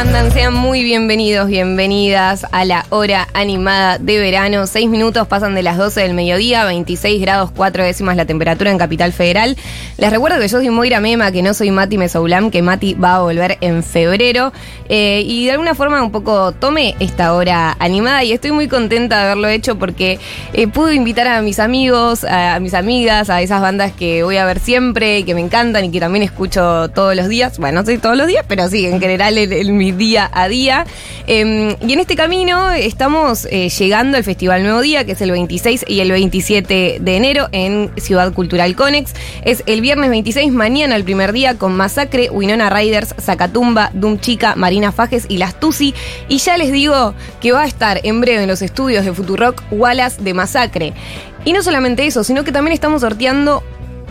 Hola, hola, ¿cómo andan? Sean muy bienvenidos, bienvenidas a la hora animada de verano. Seis minutos pasan de las 12 del mediodía, 26 grados 4 décimas la temperatura en Capital Federal. Les recuerdo que yo soy Moira Mema, que no soy Mati Mesoulam, que Mati va a volver en febrero. Eh, y de alguna forma un poco tome esta hora animada y estoy muy contenta de haberlo hecho porque eh, pude invitar a mis amigos, a, mis amigas, a esas bandas que voy a ver siempre, que me encantan y que también escucho todos los días. Bueno, no sé todos los días, pero sí, en general en, en mi día a día. Eh, y en este camino estamos eh, llegando al Festival Nuevo Día, que es el 26 y el 27 de enero en Ciudad Cultural Conex. Es el viernes 26, mañana el primer día, con Masacre, Winona Riders, Zacatumba, Doom Chica, Marina Fajes y Las Tusi. Y ya les digo que va a estar en breve en los estudios de Futurock Wallace de Masacre. Y no solamente eso, sino que también estamos sorteando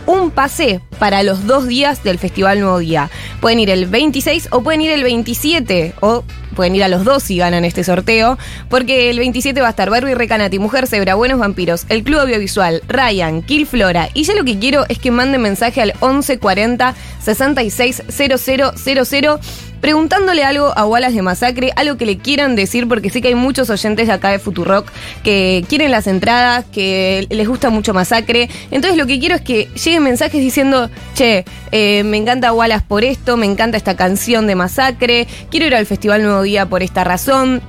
un pase para los dos días del Festival Nuevo Día. Pueden ir el 26 o pueden ir el 27 o pueden ir a los dos si ganan este sorteo, porque el 27 va a estar Barbie Recanati, Mujer Zebra, Buenos Vampiros, El Club Audiovisual, Ryan, Kill Flora. Y ya lo que quiero es que manden mensaje al 1140 660000 preguntándole algo a Wallace de Masacre, algo que le quieran decir, porque sé que hay muchos oyentes de acá de Futurock que quieren las entradas, que les gusta mucho Masacre. Entonces lo que quiero es que lleguen mensajes diciendo, che, eh, me encanta Wallace por esto, me encanta esta canción de Masacre, quiero ir al Festival Nuevo Día por esta razón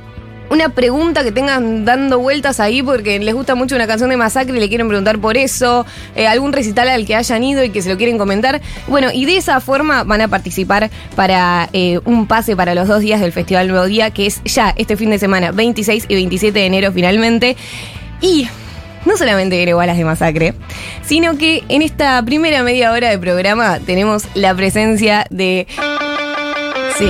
una pregunta que tengan dando vueltas ahí porque les gusta mucho una canción de Masacre y le quieren preguntar por eso, eh, algún recital al que hayan ido y que se lo quieren comentar. Bueno, y de esa forma van a participar para eh, un pase para los dos días del Festival Nuevo Día, que es ya este fin de semana, 26 y 27 de enero finalmente. Y no solamente viene Balas de Masacre, sino que en esta primera media hora de programa tenemos la presencia de... Sí.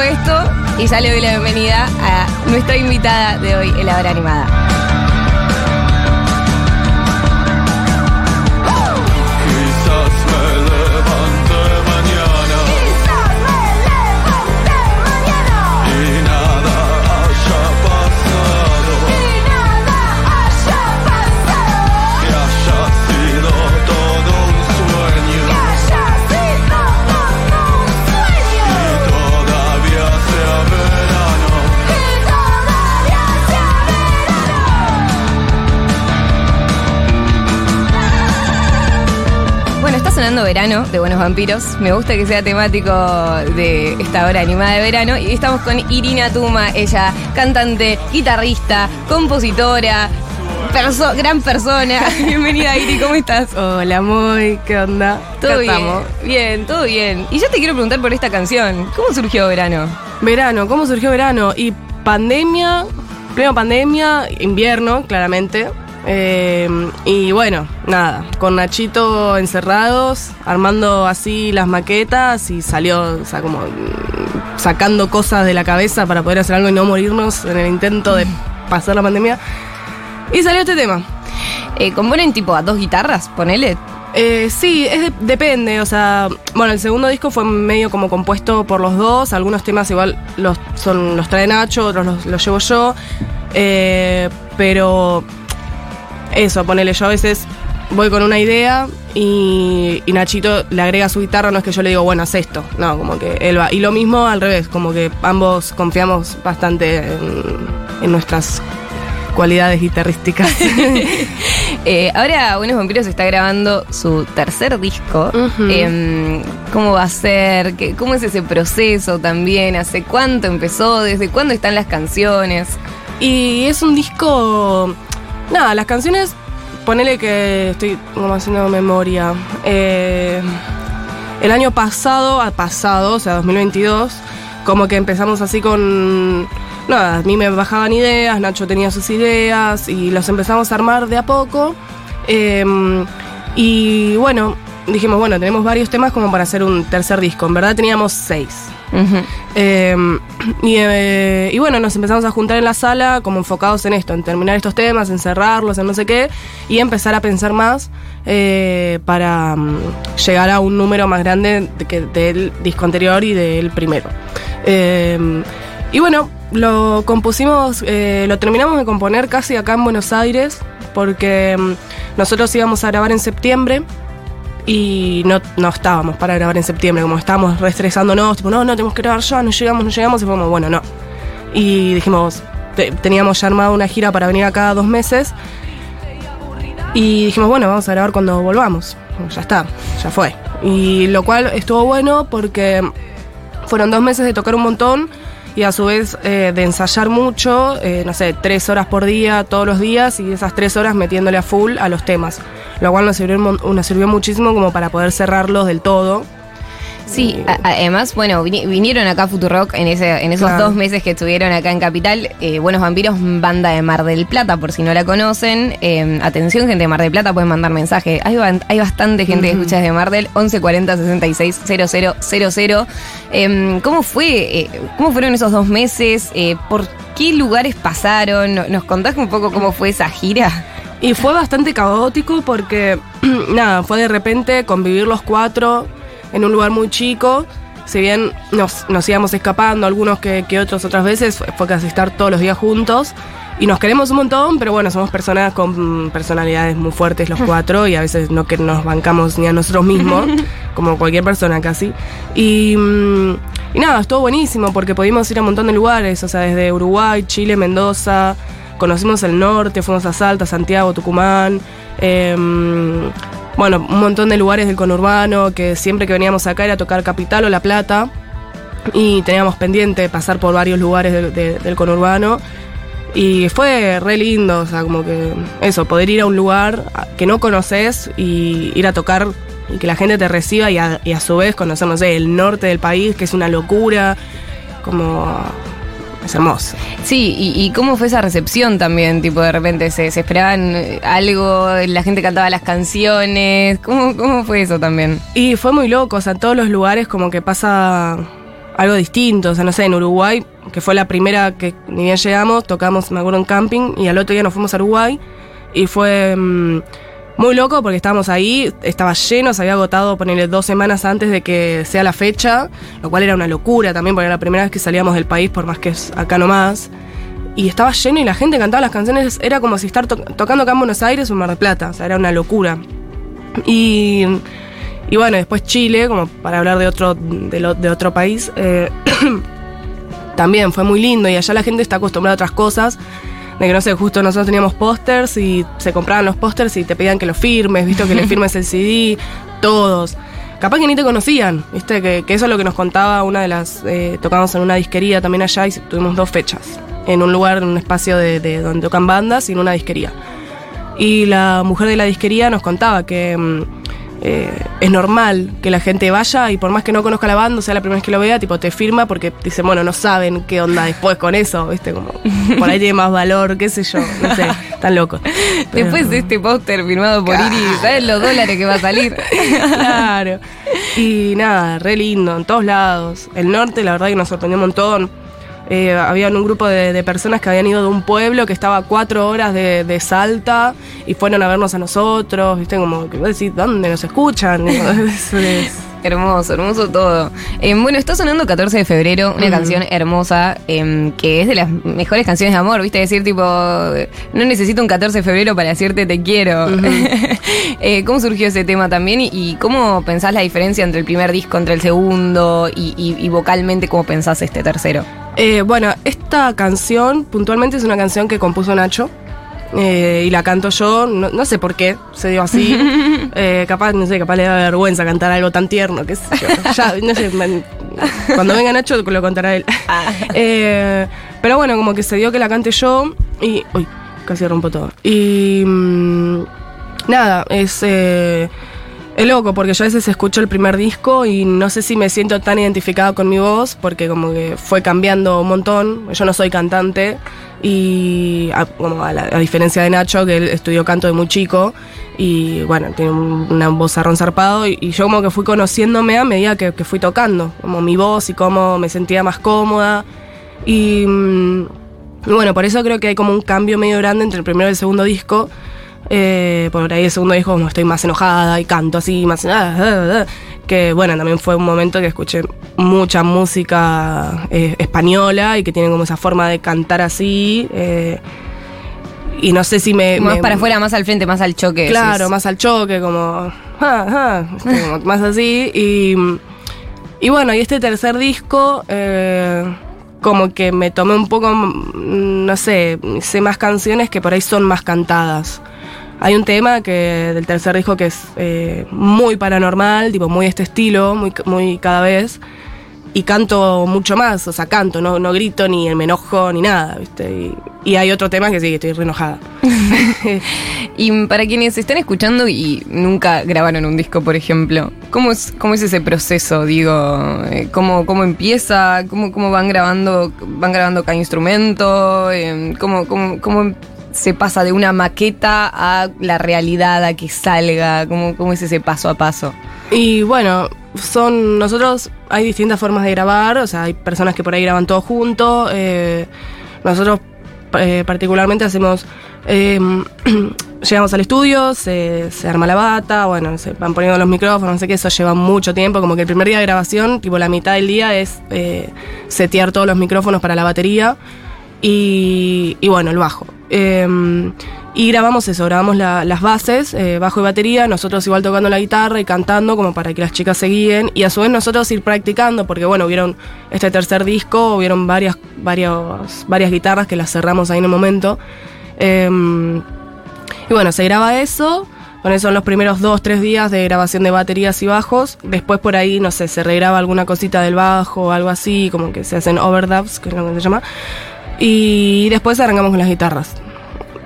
Esto y ya le doy la bienvenida a nuestra invitada de hoy en la hora animada. Sonando verano de Buenos Vampiros. Me gusta que sea temático de esta hora animada de verano. Y estamos con Irina Tuma, ella cantante, guitarrista, compositora, perso- gran persona. Bienvenida, Iri, ¿cómo estás? Hola, muy, ¿qué onda? Todo bien. estamos. Bien, todo bien. Y yo te quiero preguntar por esta canción. ¿Cómo surgió verano? Verano, ¿cómo surgió verano? Y pandemia, pleno pandemia, invierno, claramente. Eh, y bueno, nada, con Nachito encerrados, armando así las maquetas y salió, o sea, como mm, sacando cosas de la cabeza para poder hacer algo y no morirnos en el intento de pasar la pandemia. Y salió este tema. Eh, ¿Componen tipo a dos guitarras? Ponele. Eh, sí, es de- depende, o sea, bueno, el segundo disco fue medio como compuesto por los dos, algunos temas igual los, son, los trae Nacho, otros los, los llevo yo, eh, pero eso, ponele, yo a veces voy con una idea y, y Nachito le agrega su guitarra, no es que yo le digo, bueno, haz esto, no, como que él va. Y lo mismo al revés, como que ambos confiamos bastante en, en nuestras cualidades guitarrísticas. Eh, ahora Buenos Vampiros está grabando su tercer disco. Em, ¿Cómo va a ser? ¿Qué- ¿Cómo es ese proceso también? ¿Hace cuánto empezó? ¿Desde cuándo están las canciones? Y es un disco. Nada, las canciones. Ponele que estoy como haciendo memoria. Eh, el año pasado, a pasado, o sea, 2022, como que empezamos así con. Nada, a mí me bajaban ideas, Nacho tenía sus ideas y los empezamos a armar de a poco. Eh, y bueno, dijimos, bueno, tenemos varios temas como para hacer un tercer disco. En verdad teníamos seis. Ujú. Eh, y, bueno, nos empezamos a juntar en la sala como enfocados en esto, en terminar estos temas, en cerrarlos, en no sé qué, y empezar a pensar más eh, para mm, llegar a un número más grande de que del disco anterior y del primero. Eh, y bueno, lo compusimos, eh, lo terminamos de componer casi acá en Buenos Aires, porque mm, nosotros íbamos a grabar en septiembre y no, no estábamos para grabar en septiembre, como estábamos reestresándonos, tipo, no, no, tenemos que grabar ya, no llegamos, no llegamos, y fuimos, bueno, no. Y dijimos, te- teníamos ya armado una gira para venir acá dos meses, y dijimos, bueno, vamos a grabar cuando volvamos. Ya está, ya fue. Y lo cual estuvo bueno porque fueron dos meses de tocar un montón y a su vez eh, de ensayar mucho, eh, no sé, tres horas por día, todos los días, y esas tres horas metiéndole a full a los temas. Lo cual nos sirvió, nos sirvió muchísimo como para poder cerrarlos del todo. Sí, además, bueno, vini- vinieron acá a Futurock en, ese, en esos Claro. dos meses que estuvieron acá en Capital. eh, Buenos Vampiros, banda de Mar del Plata, por si no la conocen. Eh, atención, gente de Mar del Plata, pueden mandar mensaje. Hay, bastante gente que escucha desde Mar del 1140 66 000. Eh, ¿Cómo fue? eh, ¿Cómo fueron esos dos meses? Eh, ¿Por qué lugares pasaron? ¿Nos contás un poco cómo fue esa gira? Y fue bastante caótico porque, nada, fue de repente convivir los cuatro en un lugar muy chico. Si bien nos, nos íbamos escapando, algunos que, que otros otras veces, fue, fue casi estar todos los días juntos. Y nos queremos un montón, pero bueno, somos personas con personalidades muy fuertes los cuatro y a veces no que nos bancamos ni a nosotros mismos, como cualquier persona casi. Y, mm, y nada, estuvo buenísimo porque pudimos ir a un montón de lugares, o sea, desde Uruguay, Chile, Mendoza, conocimos el norte, fuimos a Salta, Santiago, Tucumán, em, bueno, un montón de lugares del conurbano, que siempre que veníamos acá era tocar Capital o La Plata, y teníamos pendiente pasar por varios lugares de- de- del conurbano. Y fue re lindo, o sea, como que eso, poder ir a un lugar que no conoces y ir a tocar y que la gente te reciba y a, y a su vez conocer, no sé, el norte del país, que es una locura, como... es hermoso. Sí, y, y cómo fue esa recepción también, tipo de repente se, se esperaban eh, algo, la gente cantaba las canciones, ¿cómo, cómo fue eso también? Y fue muy loco, o sea, en todos los lugares como que pasa algo distinto, o sea, no sé, en Uruguay, que fue la primera que ni bien llegamos, tocamos, me acuerdo, en camping, y al otro día nos fuimos a Uruguay, y fue mm, muy loco porque estábamos ahí, estaba lleno, se había agotado, ponerle dos semanas antes de que sea la fecha, lo cual era una locura también, porque era la primera vez que salíamos del país, por más que es acá nomás. Y estaba lleno y la gente cantaba las canciones, era como si estar to- tocando acá en Buenos Aires o en Mar del Plata, o sea, era una locura. Y, y bueno, después Chile, como para hablar de otro, de, lo- otro país, eh, también fue muy lindo y allá la gente está acostumbrada a otras cosas. De que no sé, justo nosotros teníamos pósters y se compraban los pósters y te pedían que los firmes, visto que le firmes el CD, todos. Capaz que ni te conocían, viste, que, que eso es lo que nos contaba una de las. eh, tocamos en una disquería también allá y tuvimos dos fechas. En un lugar, en un espacio de, de donde tocan bandas y en una disquería. Y la mujer de la disquería nos contaba que mm, eh, es normal que la gente vaya y por más que no conozca la banda, o sea la primera vez que lo vea, tipo te firma porque dicen, bueno, no saben qué onda después con eso, ¿viste? Como por ahí tiene más valor, qué sé yo, no sé, tan loco. Pero- Después de este póster firmado por Iris, ¿sabes los dólares que va a salir? claro. Y nada, re lindo, en todos lados. El norte, la verdad que nos sorprendió un montón. Eh, había un grupo de, de personas que habían ido de un pueblo que estaba a cuatro horas de, de Salta y fueron a vernos a nosotros, ¿viste? Como que decís, ¿dónde nos escuchan? Es- es- Hermoso, hermoso todo. Eh, bueno, está sonando 14 de febrero, una canción hermosa em, que es de las mejores canciones de amor, ¿viste? Decir tipo, no necesito un 14 de febrero para decirte te quiero. Eh, ¿Cómo surgió ese tema también y, y cómo pensás la diferencia entre el primer disco, entre el segundo y, y- y vocalmente cómo pensás este tercero? Eh, bueno, esta canción puntualmente es una canción que compuso Nacho. eh, y la canto yo, no, no sé por qué se dio así. Eh, capaz, no sé, capaz le da vergüenza cantar algo tan tierno, qué sé yo. Ya, no sé, man- cuando venga Nacho lo contará él. Eh, pero bueno, como que se dio que la cante yo y. Uy, casi rompo todo. Y. mm, nada, es. Es loco porque yo a veces escucho el primer disco y no sé si me siento tan identificada con mi voz porque como que fue cambiando un montón. Yo no soy cantante y a, como a, diferencia de Nacho que él estudió canto de muy chico y bueno, tiene un- una voz zarpado y, y yo como que fui conociéndome a medida que, que fui tocando, como mi voz y cómo me sentía más cómoda y... mm, y bueno, por eso creo que hay como un cambio medio grande entre el primero y el segundo disco. Eh, por ahí el segundo disco como estoy más enojada y canto así, más... ah, ah, ah, que bueno, también fue un momento que escuché mucha música eh, española y que tiene como esa forma de cantar así. eh, y no sé si me... Más me- para afuera, más al frente, más al choque. Claro, más al choque, como ah, ah, ¿viste? Como más así. Y, y bueno, y este tercer disco, como que me tomé un poco, mm, no sé, sé más canciones que por ahí son más cantadas. Hay un tema que del tercer disco que es eh, muy paranormal, tipo muy este estilo, muy, muy cada vez. Y canto mucho más, o sea, canto, no, no grito ni me enojo ni nada, ¿viste? Y, y hay otro tema que sí, que estoy re enojada. Y para quienes están escuchando y nunca grabaron un disco, por ejemplo, ¿cómo es, cómo es ese proceso? Digo, eh, ¿cómo, cómo empieza? ¿Cómo, ¿Cómo van grabando van grabando cada instrumento? ¿cómo, cómo, cómo se pasa de una maqueta a la realidad, a que salga? ¿Cómo, cómo es ese paso a paso? Y bueno, son nosotros, hay distintas formas de grabar, o sea, hay personas que por ahí graban todo junto. eh, nosotros eh, particularmente hacemos, eh, llegamos al estudio, se, se arma la bata, bueno, se van poniendo los micrófonos, no sé qué, eso lleva mucho tiempo, como que el primer día de grabación, tipo la mitad del día es eh, setear todos los micrófonos para la batería y, y bueno, el bajo. Eh, y grabamos eso, grabamos la- las bases, eh, bajo y batería, nosotros igual tocando la guitarra y cantando como para que las chicas se guíen y a su vez nosotros ir practicando, porque bueno, hubieron este tercer disco, hubieron varias, varios, varias guitarras que las cerramos ahí en el momento. Eh, y bueno, se graba eso, eso son los primeros dos, tres días de grabación de baterías y bajos. Después por ahí, no sé, se regraba alguna cosita del bajo o algo así, como que se hacen overdubs, que es lo que se llama. Y después arrancamos con las guitarras.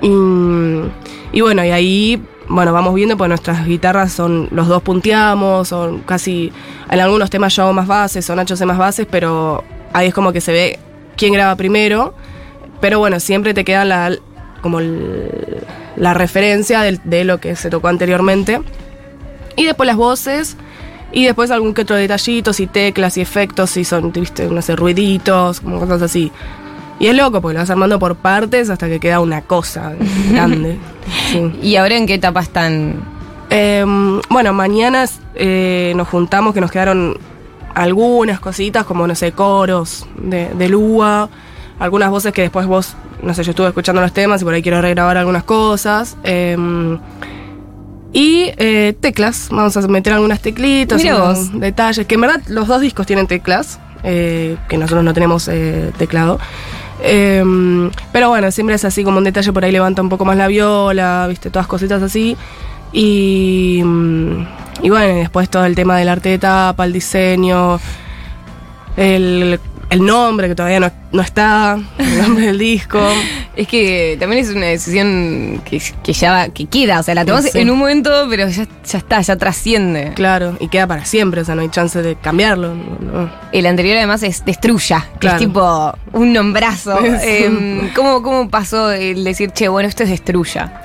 Y, bueno, y ahí, bueno, vamos viendo, pues nuestras guitarras son, los dos punteamos, son casi, en algunos temas yo hago más bases, o Nacho hace más bases, pero ahí es como que se ve quién graba primero. Pero bueno, siempre te queda la, como la referencia de, lo que se tocó anteriormente. Y después las voces. Y después algún que otro detallitos y teclas y efectos y son, viste, ruiditos, como cosas así. Y es loco porque lo vas armando por partes hasta que queda una cosa grande. Sí. ¿Y ahora en qué etapa están? Eh, bueno, mañana eh, nos juntamos que nos quedaron algunas cositas, como no sé, coros de, de Lua, algunas voces que después vos, no sé, yo estuve escuchando los temas y por ahí quiero regrabar algunas cosas. eh, y eh, teclas, vamos a meter algunas teclitas, unos detalles, que en verdad los dos discos tienen teclas, eh, que nosotros no tenemos eh, teclado. Eh, pero bueno, siempre es así como un detalle por ahí levanta un poco más la viola, viste, todas cositas así. Y, mm, y bueno, después todo el tema del arte de tapa, el diseño, el, el nombre que todavía no, no está, el nombre del disco. Es que también es una decisión que, que ya va- que queda, o sea, la tomas Sí. en un momento, pero ya, ya está, ya trasciende. Claro, y queda para siempre, o sea, no hay chance de cambiarlo. no. El anterior además es Destruya, que Claro. es tipo un nombrazo. Em, ¿cómo, ¿Cómo pasó el decir, che, bueno, esto es Destruya?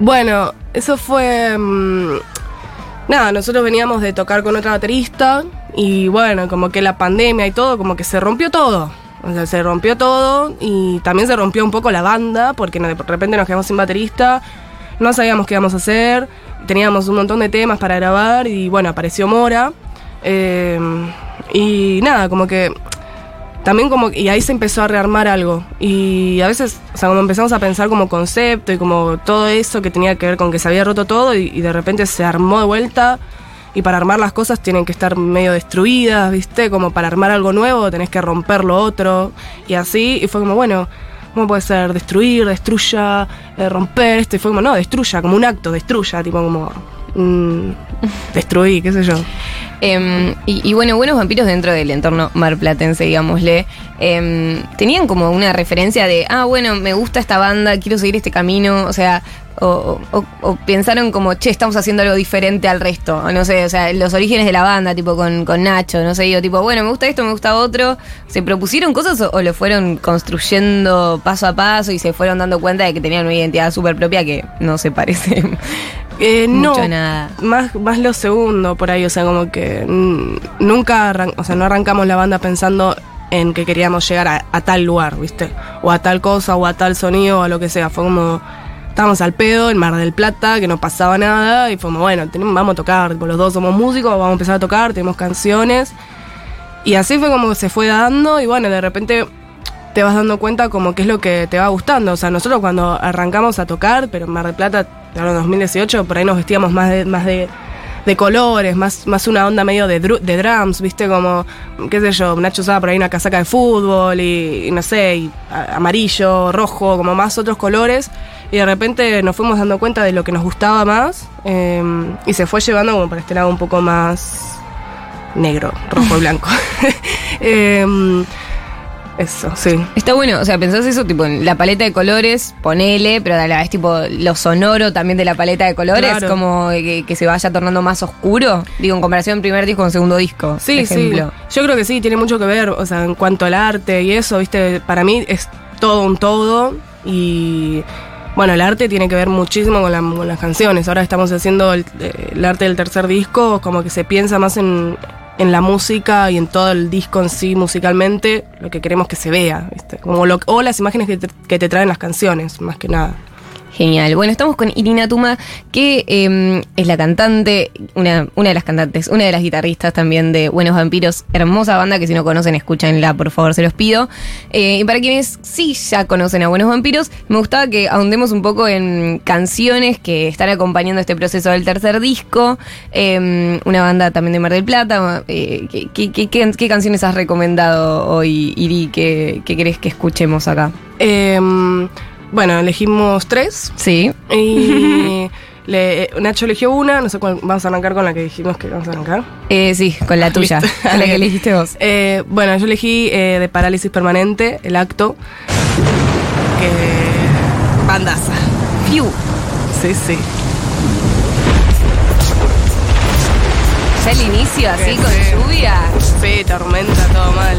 Bueno, eso fue. mm, nada, nosotros veníamos de tocar con otra baterista y bueno, como que la pandemia y todo, como que se rompió todo. O sea, se rompió todo y también se rompió un poco la banda porque de repente nos quedamos sin baterista, no sabíamos qué íbamos a hacer, teníamos un montón de temas para grabar y bueno, apareció Mora. eh, y nada, como que también como y ahí se empezó a rearmar algo y a veces o sea como empezamos a pensar como concepto y como todo eso que tenía que ver con que se había roto todo y, y de repente se armó de vuelta y para armar las cosas tienen que estar medio destruidas viste como para armar algo nuevo tenés que romper lo otro. Y así y fue como bueno cómo puede ser destruir destruya eh, romper esto y fue como no destruya como un acto destruya tipo como mm, destruí qué sé yo. Em, y, y bueno, buenos vampiros dentro del entorno marplatense, digámosle, em, tenían como una referencia de, ah, bueno, me gusta esta banda, quiero seguir este camino, o sea, o, o- o pensaron como, che, estamos haciendo algo diferente al resto, o no sé, o sea, los orígenes de la banda, tipo con, con Nacho, no sé, digo, tipo, bueno, me gusta esto, me gusta otro, ¿se propusieron cosas o, o lo fueron construyendo paso a paso y se fueron dando cuenta de que tenían una identidad súper propia que no se parece Eh, mucho no, a nada? Más, más lo segundo por ahí, o sea, como que nunca, arran- o sea, no arrancamos la banda pensando en que queríamos llegar a, a tal lugar, ¿viste? O a tal cosa, o a tal sonido, o a lo que sea. Fue como, estábamos al pedo en Mar del Plata, que no pasaba nada, y como, bueno, tenemos, vamos a tocar, tipo, los dos somos músicos, vamos a empezar a tocar, tenemos canciones. Y así fue como se fue dando, y bueno, de repente te vas dando cuenta como qué es lo que te va gustando. O sea, nosotros cuando arrancamos a tocar, pero en Mar del Plata, de 2018, por ahí nos vestíamos más de, más de, de colores, más, más una onda medio de, de drums, viste, como, qué sé yo, Nacho usaba por ahí una casaca de fútbol y, no sé, y amarillo, rojo, como más otros colores. Y de repente nos fuimos dando cuenta de lo que nos gustaba más eh, y se fue llevando como para este lado un poco más negro, rojo y blanco. Em, eso, sí. Está bueno, o sea, pensás eso, tipo, en la paleta de colores, ponele, pero a la vez, tipo, lo sonoro también de la paleta de colores, Claro. como que, que se vaya tornando más oscuro, digo, en comparación primer disco con segundo disco. Sí, por sí. ejemplo. Yo creo que sí, tiene mucho que ver, o sea, en cuanto al arte y eso, viste, para mí es todo un todo y bueno, el arte tiene que ver muchísimo con, la- con las canciones. Ahora estamos haciendo el, eh, el arte del tercer disco, como que se piensa más en, en la música y en todo el disco en sí musicalmente, lo que queremos que se vea, como lo, o las imágenes que te traen las canciones, más que nada. Genial. Bueno, estamos con Irina Tuma, que eh, es la cantante, una, una de las cantantes, una de las guitarristas también de Buenos Vampiros. Hermosa banda que si no conocen, escúchenla, por favor, se los pido. Eh, y para quienes sí ya conocen a Buenos Vampiros, me gustaba que ahondemos un poco en canciones que están acompañando este proceso del tercer disco. Eh, una banda también de Mar del Plata. Eh, ¿qué, canciones has recomendado hoy, Iri, que, que querés que escuchemos acá? Bueno, elegimos tres. Sí. Y le- Nacho eligió una, no sé cuál, vamos a arrancar con la que dijimos que vamos a arrancar. Eh, sí, con la tuya, con la que elegiste vos. Eh, bueno, yo elegí eh, de parálisis permanente, el acto. Que. Bandaza. Fiu. Sí, sí. Ya el inicio así Sí, con sí. lluvia. Sí, tormenta, todo mal.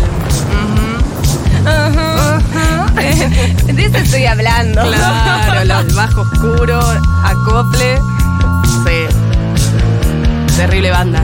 De eso estoy hablando. Claro, lo- el bajo oscuro, acople. Sí. Terrible banda.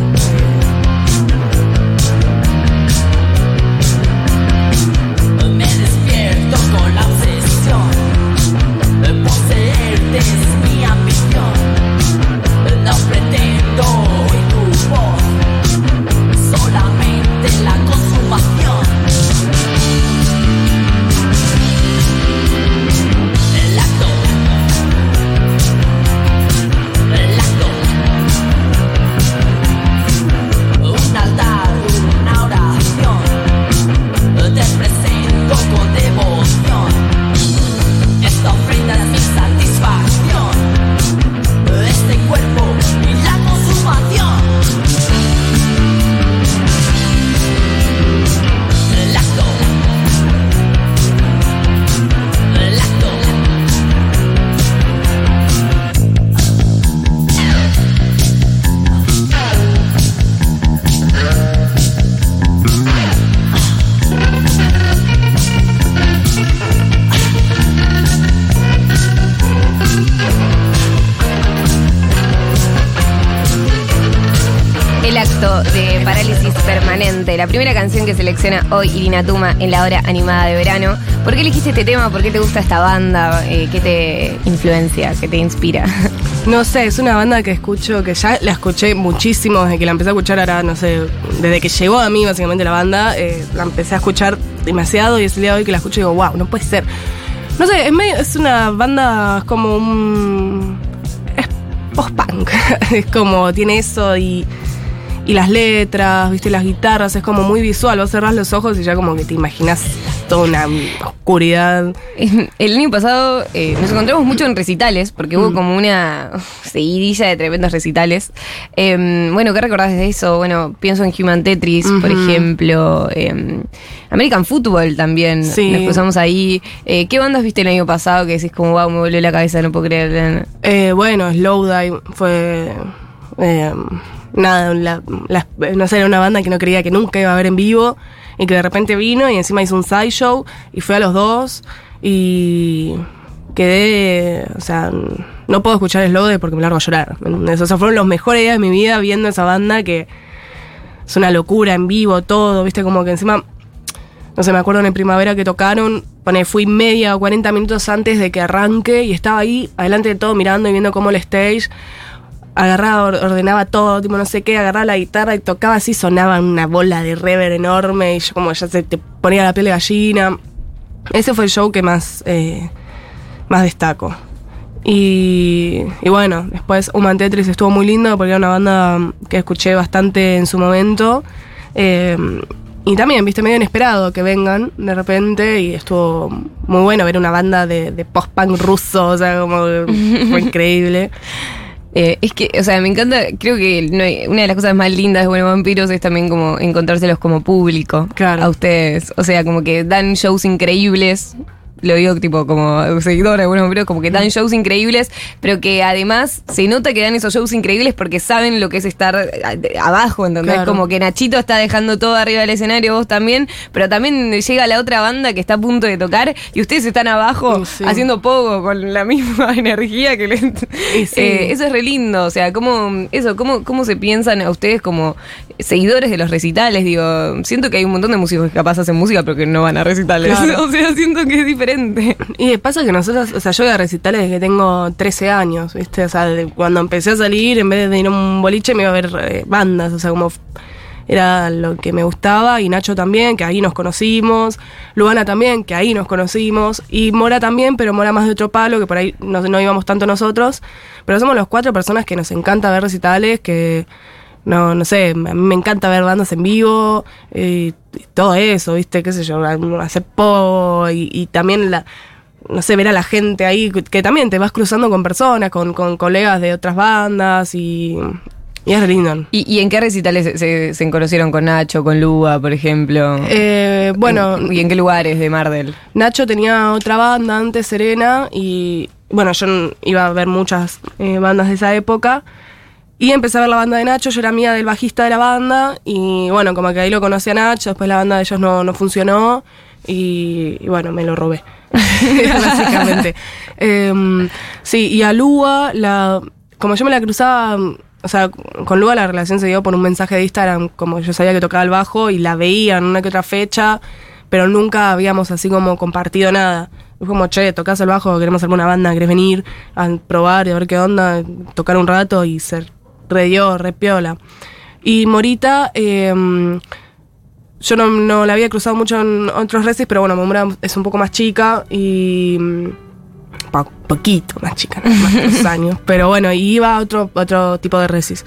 Primera canción que selecciona hoy Irina Tuma en la hora animada de verano. ¿Por qué elegiste este tema? ¿Por qué te gusta esta banda? Eh, ¿Qué te influencia? ¿Qué te inspira? No sé, es una banda que escucho, que ya la escuché muchísimo desde que la empecé a escuchar ahora, no sé, desde que llegó a mí básicamente la banda, eh, la empecé a escuchar demasiado y es el día de hoy que la escucho y digo, wow, no puede ser. No sé, es, medio- es una banda como un... post-punk, es como, tiene eso y... Y las letras, viste, las guitarras, es como muy visual. Vos cerrás los ojos y ya como que te imaginas toda una oscuridad. El año pasado eh, nos encontramos mucho en recitales, porque Mm. hubo como una seguidilla de tremendos recitales. Eh, bueno, ¿qué recordás de eso? Bueno, pienso en Human Tetris, por ejemplo. eh, American Football también. Sí. Nos cruzamos ahí. Eh, ¿Qué bandas viste el año pasado que decís como, wow, me volvió la cabeza, no puedo creer? Eh, bueno, Slowdive fue. Eh, nada, no sé, era una banda que no creía que nunca iba a ver en vivo y que de repente vino y encima hizo un sideshow y fue a los dos y quedé. O sea, no puedo escuchar Slowdive porque me largo a llorar. O sea, fueron los mejores días de mi vida viendo esa banda que es una locura en vivo, todo, viste, como que encima no sé, me acuerdo en primavera que tocaron, pone, fui media o 40 minutos antes de que arranque y estaba ahí, adelante de todo, mirando y viendo cómo el stage agarraba, or- ordenaba todo, tipo no sé qué, agarraba la guitarra y tocaba así, sonaba una bola de rever enorme y yo como ya se te ponía la piel de gallina. Ese fue el show que más, eh, más destaco. Y, y bueno, después Human Tetris estuvo muy lindo porque era una banda que escuché bastante en su momento. Eh, y también, viste, medio inesperado que vengan de repente y estuvo muy bueno ver una banda de, de post-punk ruso, o sea, como fue increíble. Eh, es que, o sea, me encanta, creo que no hay- una de las cosas más lindas de Buenos Vampiros es también como encontrárselos como público Claro. a ustedes. O sea, como que dan shows increíbles. Lo digo tipo como seguidora de Buenos Vampiros, como que dan shows increíbles, pero que además se nota que dan esos shows increíbles porque saben lo que es estar abajo, ¿entendés? Claro. Como que Nachito está dejando todo arriba del escenario, vos también, pero también llega la otra banda que está a punto de tocar y ustedes están abajo sí. haciendo pogo con la misma energía que les... Sí. Eh, eso es re lindo, o sea, ¿cómo, eso, cómo, cómo se piensan a ustedes como seguidores de los recitales? Digo, siento que hay un montón de músicos que capaz hacen música pero que no van a recitales. Claro. o sea, siento que es diferente. Y pasa que nosotros, o sea, yo voy a recitales desde que tengo 13 años, ¿viste? O sea, de- cuando empecé a salir, en vez de ir a un boliche, me iba a ver eh, bandas, o sea, como era lo que me gustaba, y Nacho también, que ahí nos conocimos, Luana también, que ahí nos conocimos, y Mora también, pero Mora más de otro palo, que por ahí no, no íbamos tanto nosotros, pero somos los cuatro personas que nos encanta ver recitales, que no, no sé, a mí me encanta ver bandas en vivo eh, y todo eso, ¿viste? ¿Qué sé yo? Hacer po y, y también la, no sé, ver a la gente ahí, que, también te vas cruzando con personas, con, con colegas de otras bandas y, y es lindo. ¿Y, y en qué recitales se, se, se conocieron con Nacho, con Lua, por ejemplo? Eh, bueno, ¿Y en qué lugares de Mardel? Nacho tenía otra banda antes, Serena, y bueno, yo iba a ver muchas eh, bandas de esa época. Y empecé a ver la banda de Nacho, yo era amiga del bajista de la banda, y bueno, como que ahí lo conocí a Nacho, después la banda de ellos no, no funcionó, y, bueno, me lo robé, básicamente. Em, sí, y a Lua, la, como yo me la cruzaba, o sea, con Lua la relación se dio por un mensaje de Instagram, como yo sabía que tocaba el bajo, y la veía en una que otra fecha, pero nunca habíamos así como compartido nada. Fue como, che, tocas el bajo, queremos hacer una banda, querés venir a probar y a ver qué onda, tocar un rato y ser re dio, re piola. Y Morita, eh, yo no, no la había cruzado mucho en otros recis, pero bueno, Momura es un poco más chica y. po- poquito más chica, ¿no? más de dos años. Pero bueno, y iba a otro, otro tipo de recis.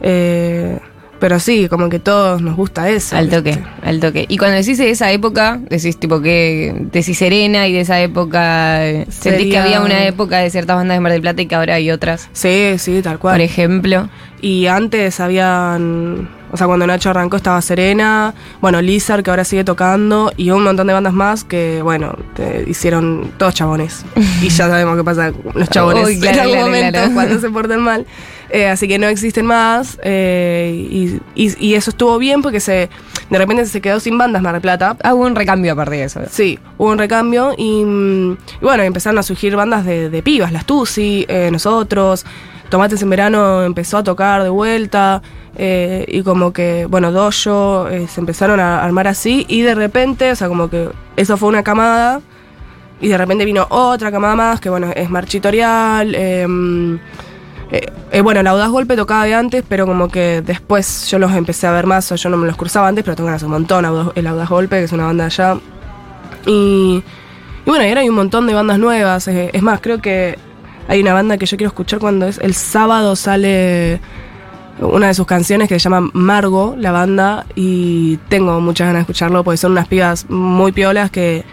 Eh, pero sí, como que todos nos gusta eso. Al toque, ¿viste? al toque. Y cuando decís de esa época, decís tipo que decís Serena y de esa época, ¿sentís que había una época de ciertas bandas de Mar del Plata y que ahora hay otras? Sí, sí, tal cual. Por ejemplo. Y antes habían. O sea, cuando Nacho arrancó estaba Serena, bueno, Lizard, que ahora sigue tocando, y un montón de bandas más que, bueno, te hicieron todos chabones. y ya sabemos qué pasa con los chabones Uy, claro, en algún claro, momento claro. cuando se portan mal. Eh, así que no existen más. eh, y, y- y eso estuvo bien porque se de repente se quedó sin bandas Mar del Plata. Ah, hubo un recambio aparte de eso. Sí, hubo un recambio y, mm, y bueno, empezaron a surgir bandas de, de pibas, las Tusi, eh, nosotros, Tomates en Verano empezó a tocar de vuelta eh, y como que, bueno, Dojo, eh, se empezaron a armar así y de repente, o sea, como que eso fue una camada y de repente vino otra camada más, que bueno, es Marchitorial, eh, eh, bueno, el Audaz Golpe tocaba de antes, pero como que después yo los empecé a ver más, o yo no me los cruzaba antes, pero tocan hace un montón el Audaz Golpe, que es una banda allá. Y, y bueno, y ahora hay un montón de bandas nuevas. es más, creo que hay una banda que yo quiero escuchar cuando es el sábado sale una de sus canciones que se llama Margo, la banda, y tengo muchas ganas de escucharlo porque son unas pibas muy piolas que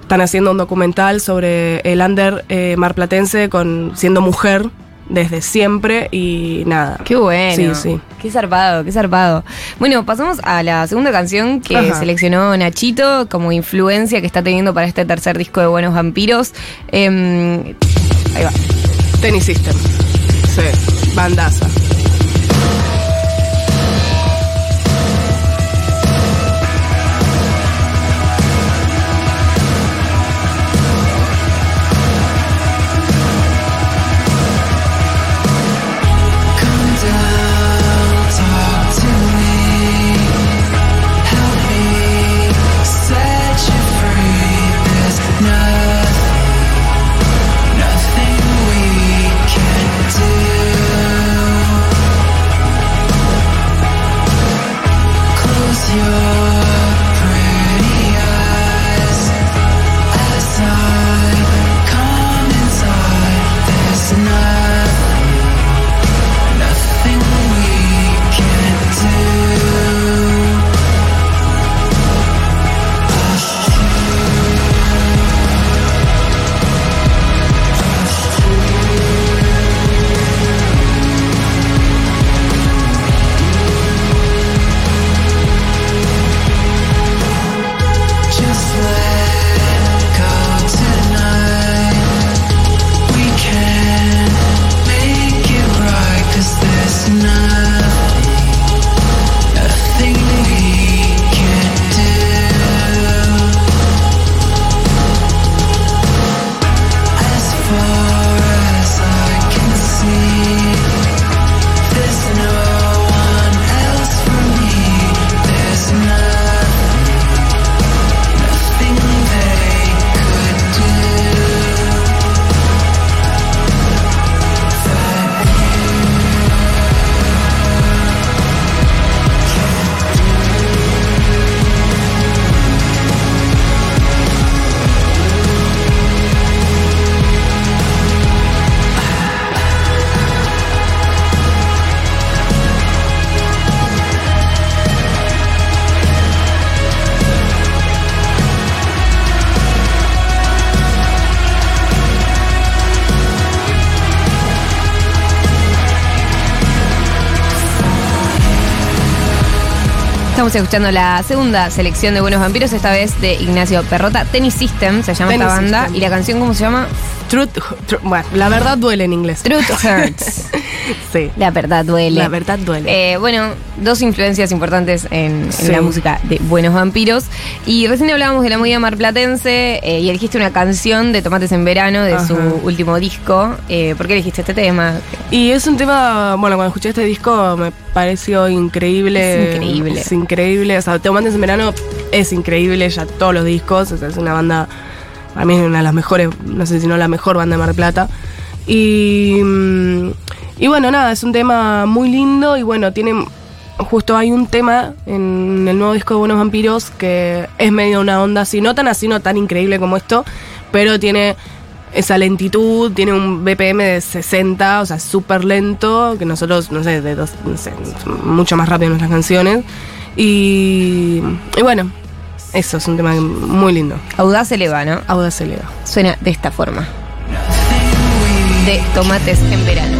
están haciendo un documental sobre el under eh, marplatense con siendo mujer desde siempre y nada. Qué bueno. Sí, sí. Qué zarpado, qué zarpado. Bueno, pasamos a la segunda canción que Ajá. seleccionó Nachito como influencia que está teniendo para este tercer disco de Buenos Vampiros. Em, ahí va. Tennis System. Sí, bandaza. Estamos escuchando la segunda selección de Buenos Vampiros, esta vez de Ignacio Perrota. Tennis System se llama Tennis esta banda. System. ¿Y la canción cómo se llama? Truth, tru- bueno, la verdad duele en inglés. Truth Hurts. Sí. La verdad duele. La verdad duele. Eh, bueno, dos influencias importantes en, en Sí. la música de Buenos Vampiros. Y recién hablábamos de la movida marplatense eh, y elegiste una canción de Tomates en Verano de su último disco. Eh, ¿Por qué elegiste este tema? Y es un tema, bueno, cuando escuché este disco me pareció increíble. Es increíble. Es increíble. O sea, Te Mandes en Verano es increíble, ya todos los discos. O sea, es una banda, para mí es una de las mejores, no sé si no la mejor banda de Mar Plata. Y, mm, y bueno, nada, es un tema muy lindo y bueno, tiene. Justo hay un tema en el nuevo disco de Buenos Vampiros que es medio una onda así, no tan así, no tan increíble como esto, pero tiene esa lentitud, tiene un BPM de 60, o sea, súper lento, que nosotros, no sé, de dos, no sé, mucho más rápido nuestras canciones. Y, y bueno, eso es un tema muy lindo. Audaz eleva, ¿no? Audaz Eleva. Suena de esta forma. De Tomates en Verano.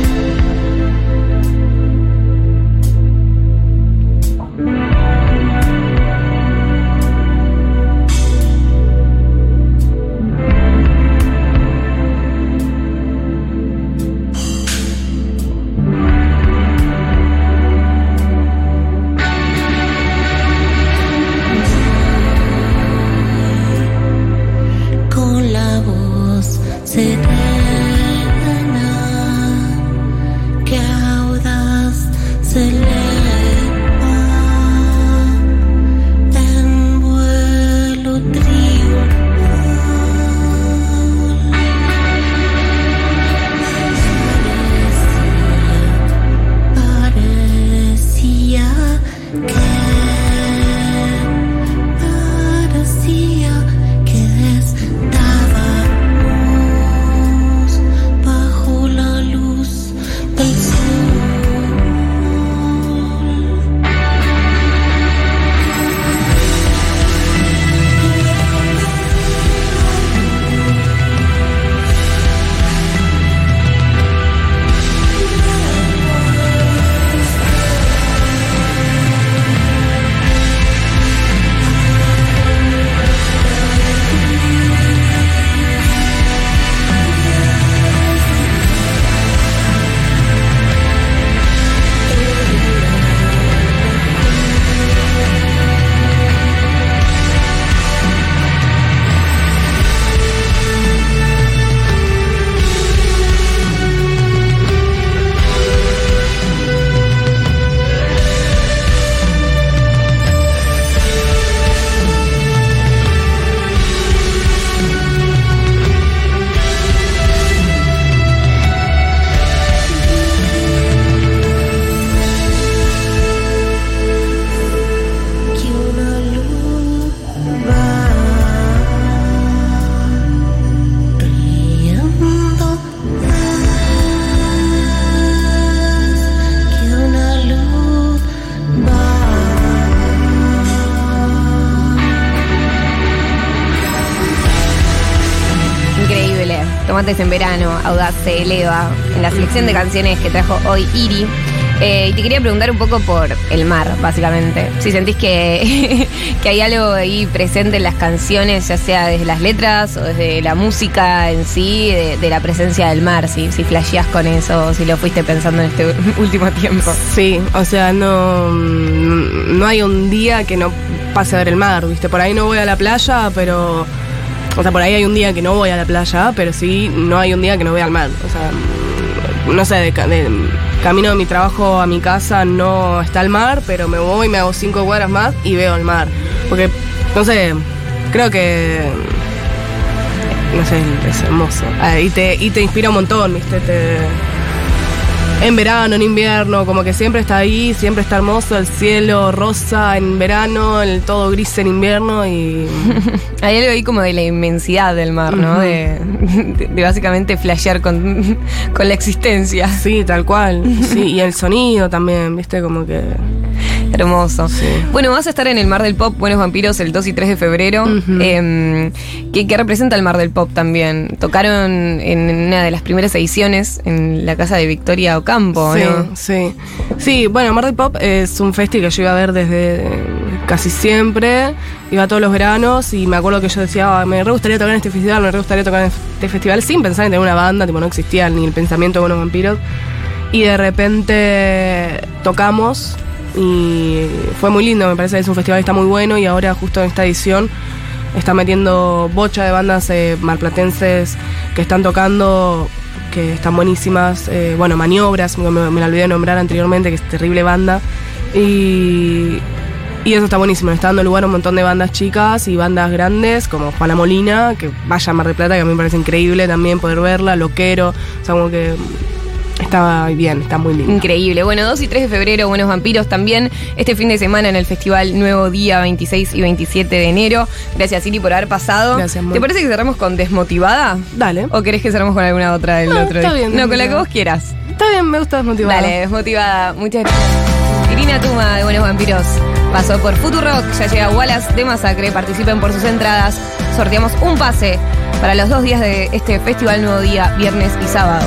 En verano, Audaz se eleva. En la selección de canciones que trajo hoy Iri. Eh, y te quería preguntar un poco por el mar, básicamente. Si sentís que, que hay algo ahí presente en las canciones, ya sea desde las letras o desde la música en sí, de, de la presencia del mar, si, si flasheás con eso, si lo fuiste pensando en este último tiempo. Sí, o sea, no, no hay un día que no pase a ver el mar, ¿viste? Por ahí no voy a la playa, pero... O sea, por ahí hay un día que no voy a la playa, pero sí, no hay un día que no voy al mar. O sea, no sé, de, ca- de camino de mi trabajo a mi casa no está el mar, pero me voy, me hago cinco cuadras más y veo el mar. Porque, no sé, creo que... No sé, es hermoso. Ah, y, te, y te inspira un montón, ¿viste? Te, en verano, en invierno, como que siempre está ahí, siempre está hermoso, el cielo rosa en verano, el todo gris en invierno y Hay algo ahí como de la inmensidad del mar, ¿no? De- de básicamente flashear con, con la existencia. sí, tal cual. Sí, y el sonido también, viste, como que Hermoso. Bueno, vas a estar en el Mar del Pop, Buenos Vampiros, el 2 y 3 de febrero. Eh, ¿qué, qué representa el Mar del Pop también? Tocaron en una de las primeras ediciones en la casa de Victoria Ocampo, sí, ¿no? sí. Sí, bueno, Mar del Pop es un festi que yo iba a ver desde casi siempre, iba todos los veranos y me acuerdo que yo decía, "Ah, me re gustaría tocar en este festival, me re gustaría tocar en este festival, sin pensar en tener una banda, tipo no existía ni el pensamiento de buenos vampiros. Y de repente tocamos y fue muy lindo, me parece que es un festival que está muy bueno y ahora justo en esta edición está metiendo bocha de bandas eh, marplatenses que están tocando, que están buenísimas. eh, bueno, Maniobras, me, me la olvidé de nombrar anteriormente, que es terrible banda. Y, y eso está buenísimo, está dando lugar a un montón de bandas chicas y bandas grandes, como Juana Molina, que vaya a Mar del Plata, que a mí me parece increíble también poder verla, Loquero, o sea, como que está bien, está muy lindo. Increíble. Bueno, 2 y 3 de febrero, Buenos Vampiros también. Este fin de semana en el Festival Nuevo Día, 26 y 27 de enero. Gracias, Siri, por haber pasado. Gracias, Mon. ¿Te parece que cerramos con Desmotivada? Dale. ¿O querés que cerramos con alguna otra del No, otro está día? bien, No, con la que vos quieras. Está bien, me gusta desmotivada. Dale, Desmotivada. Muchas gracias. Irina Tuma de Buenos Vampiros pasó por Futurock. Ya llega Wallace de Masacre. Participen por sus entradas. Sorteamos un pase para los dos días de este Festival Nuevo Día, viernes y sábado.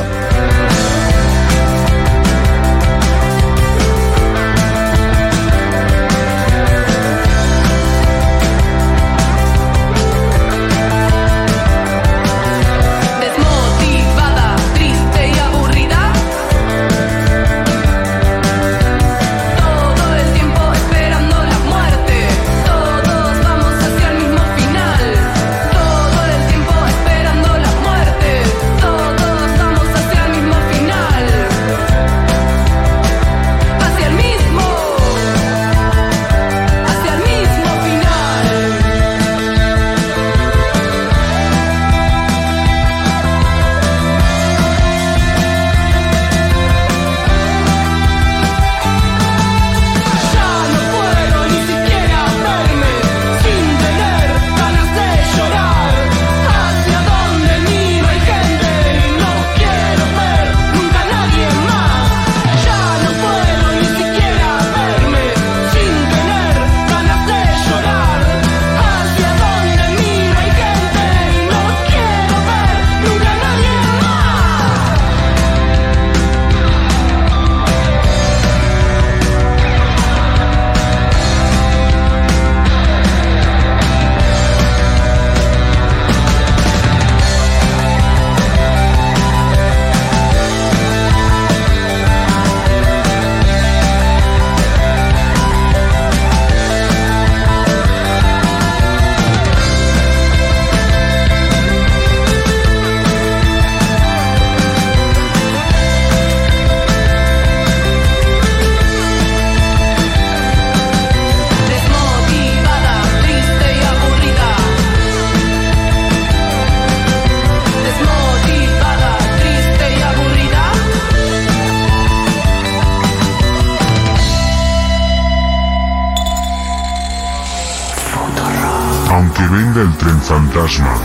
Fantasma,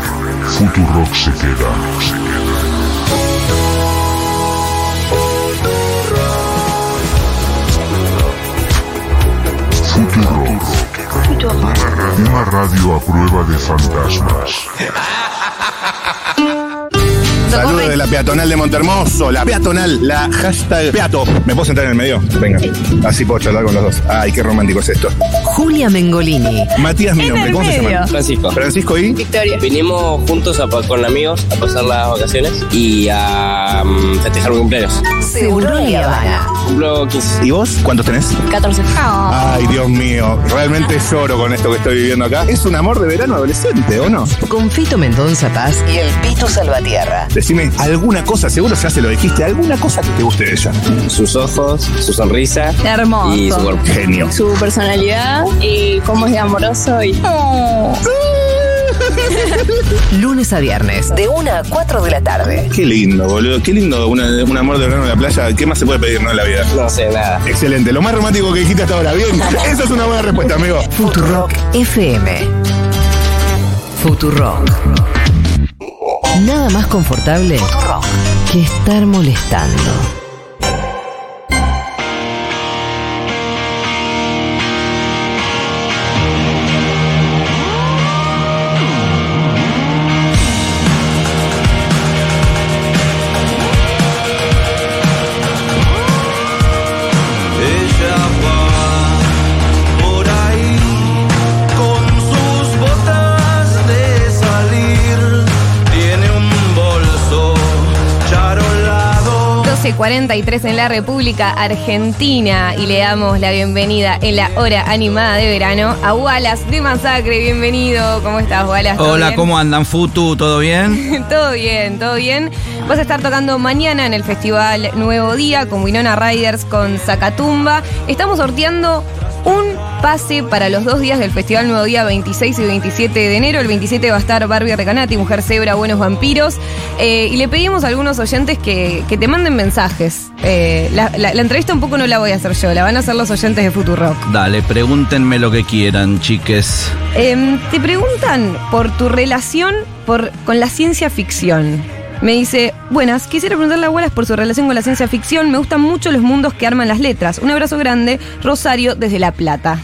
Futurock se queda. Futurock. Una radio a prueba de fantasmas. Saludos de la peatonal de Montermoso, la peatonal, la hashtag peato. ¿Me puedo sentar en el medio? Venga, así puedo charlar con los dos. Ay, qué romántico es esto. Julia Mengolini. Matías, mi En nombre, el ¿cómo se medio. llama? Francisco. Francisco y Vinimos juntos a pa- con amigos a pasar las vacaciones y a mm, festejar mi cumpleaños. Seguro y Habana. Cumplo 15. ¿Y vos? ¿Cuántos tenés? 14. Ay, Dios mío, realmente lloro con esto que estoy viviendo acá. Es un amor de verano adolescente, ¿o no? Con Fito Mendonza Paz y el Pito Salvatierra. Decime alguna cosa, seguro ya se lo dijiste, alguna cosa que te guste de ella. Sus ojos, su sonrisa Hermoso. y su cuerpo. Genio. su personalidad y cómo es de amoroso y Lunes a viernes, de 1 a 4 de la tarde. Qué lindo, boludo. Qué lindo una- un amor de verano en la playa. ¿Qué más se puede pedir, no, en la vida? No sé, nada. Excelente. Lo más romántico que dijiste hasta ahora. Bien. Esa es una buena respuesta, amigo. Futurock FM. Futurock. Nada más confortable que estar molestando. 13.43 en la República Argentina y le damos la bienvenida en la hora animada de verano a Wallace de Masacre. Bienvenido, ¿cómo estás, Wallace? ¿Todo Hola, bien? ¿cómo andan, Futu? ¿Todo bien? todo bien, todo bien. Vas a estar tocando mañana en el Festival Nuevo Día con Winona Riders con Zacatumba. Estamos sorteando un pase para los dos días del Festival Nuevo Día 26 y 27 de enero. El 27 va a estar Barbie Recanati, Mujer Zebra, Buenos Vampiros. Eh, y le pedimos a algunos oyentes que, que te manden mensajes. Eh, la, la- la entrevista un poco no la voy a hacer yo, la van a hacer los oyentes de Futurock. Dale, pregúntenme lo que quieran, chiques. Em, te preguntan por tu relación por, con la ciencia ficción. Me dice, buenas, quisiera preguntarle a Wallace por su relación con la ciencia ficción. Me gustan mucho los mundos que arman las letras. Un abrazo grande, Rosario, desde La Plata.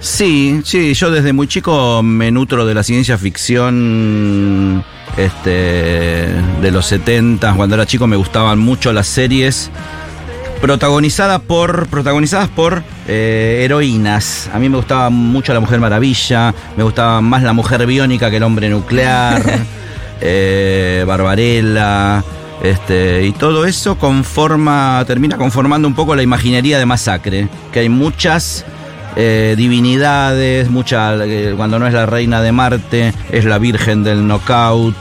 Sí, sí, yo desde muy chico me nutro de la ciencia ficción este, de los 70. Cuando era chico me gustaban mucho las series protagonizadas por, protagonizadas por eh, heroínas. A mí me gustaba mucho la Mujer Maravilla, me gustaba más la Mujer Biónica que el Hombre Nuclear, eh, Barbarella. Este, y todo eso conforma, termina conformando un poco la imaginería de Masacre, que hay muchas eh, divinidades, mucha, eh, cuando no es la reina de Marte, es la Virgen del Knockout,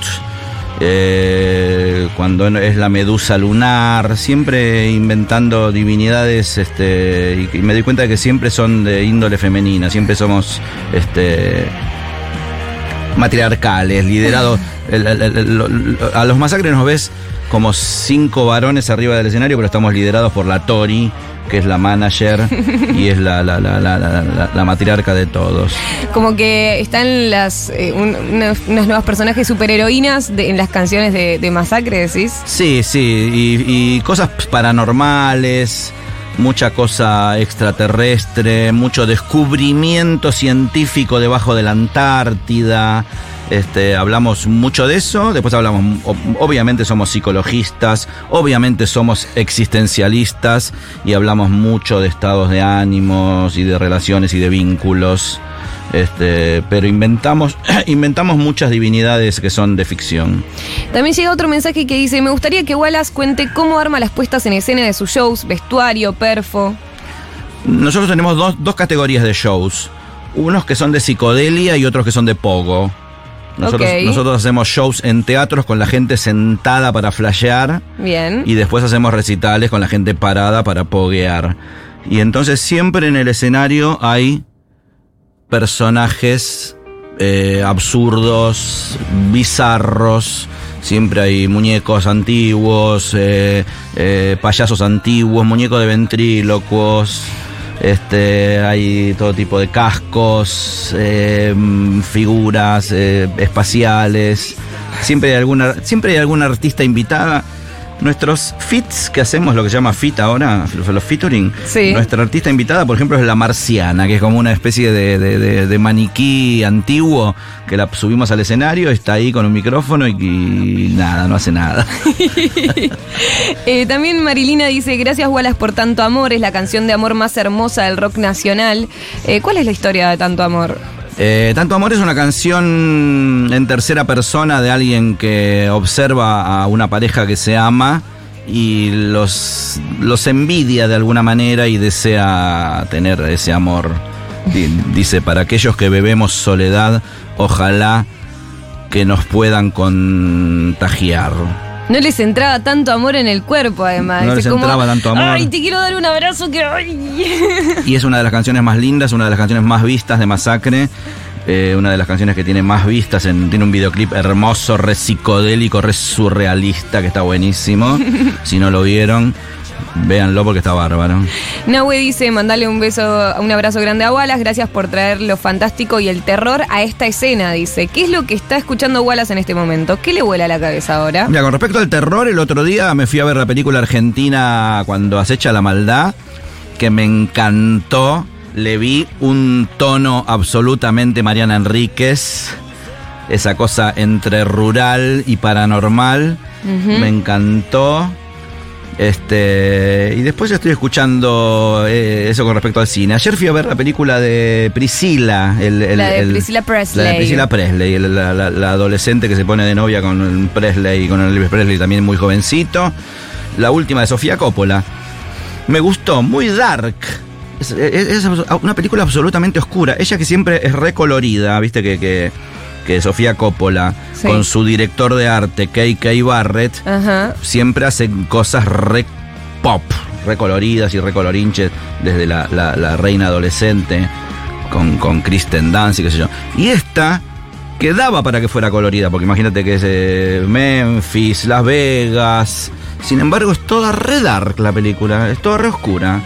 eh, cuando es la medusa lunar, siempre inventando divinidades, este, y, y me doy cuenta de que siempre son de índole femenina, siempre somos este, matriarcales, liderados. el- el- el- lo- lo- a los masacres nos ves como cinco varones arriba del escenario, pero estamos liderados por la Tori, que es la manager y es la, la, la, la, la- la- la matriarca de todos. Como que están las eh, un- unas, unas nuevas personajes superheroínas de- en las canciones de, de Masacre, decís. Sí, sí, y, y cosas paranormales, mucha cosa extraterrestre, mucho descubrimiento científico debajo de la Antártida. Este, hablamos mucho de eso, después hablamos, obviamente somos psicologistas, obviamente somos existencialistas y hablamos mucho de estados de ánimos y de relaciones y de vínculos. Este, pero inventamos, inventamos muchas divinidades que son de ficción. También llega otro mensaje que dice, me gustaría que Wallace cuente cómo arma las puestas en escena de sus shows, vestuario, perfo. Nosotros tenemos dos, dos categorías de shows. Unos que son de psicodelia y otros que son de pogo. Nosotros, nosotros hacemos shows en teatros con la gente sentada para flashear Bien. y después hacemos recitales con la gente parada para poguear. Y entonces siempre en el escenario hay personajes eh, absurdos, bizarros. Siempre hay muñecos antiguos, eh, eh, payasos antiguos, muñecos de ventrílocos. Este, hay todo tipo de cascos, mm, figuras eh, espaciales. Siempre hay alguna, siempre hay alguna artista invitada. Nuestros fits que hacemos, lo que se llama fit ahora, los featuring, Sí. nuestra artista invitada, por ejemplo, es la Marciana, que es como una especie de, de- de- de maniquí antiguo que la subimos al escenario, está ahí con un micrófono y, y nada, no hace nada. Eh, también Marilina dice, gracias Wallace por tanto amor, es la canción de amor más hermosa del rock nacional. Eh, ¿Cuál es la historia de tanto amor? Eh, Tanto Amor es una canción en tercera persona de alguien que observa a una pareja que se ama y los, los envidia de alguna manera y desea tener ese amor. Di- Dice, para aquellos que bebemos soledad, ojalá que nos puedan contagiar. No les entraba tanto amor en el cuerpo, además. No les entraba tanto amor. Ay, te quiero dar un abrazo que... ay". Y es una de las canciones más lindas, una de las canciones más vistas de Masacre. eh, una de las canciones que tiene más vistas, en- tiene un videoclip hermoso, re psicodélico, re surrealista, que está buenísimo. si no lo vieron, véanlo porque está bárbaro. Nahue dice, mandale un beso, un abrazo grande a Wallace, gracias por traer lo fantástico y el terror a esta escena, dice. ¿Qué es lo que está escuchando Wallace en este momento? ¿Qué le vuela a la cabeza ahora? Mira, con respecto al terror, el otro día me fui a ver la película argentina Cuando acecha la maldad, que me encantó. Le vi un tono absolutamente Mariana Enríquez, esa cosa entre rural y paranormal. Me encantó. Este, y después estoy escuchando eh, eso con respecto al cine. Ayer fui a ver la película de Priscila. El, el- La de el- Priscilla Presley. La de Priscila Presley, la, la- la adolescente que se pone de novia con Presley, con el Elvis Presley también muy jovencito. la última de Sofía Coppola. Me gustó, muy dark. Es, es- es una película absolutamente oscura. Ella que siempre es recolorida, viste que, que, que Sofía Coppola, Sí. con su director de arte, K.K. Barrett, Ajá. siempre hacen cosas re pop, recoloridas y recolorinches, desde la, la- la reina adolescente, con, con Kristen Dance y qué sé yo. Y esta quedaba para que fuera colorida, porque imagínate que es eh, Memphis, Las Vegas. Sin embargo, es toda re dark la película, es toda re oscura.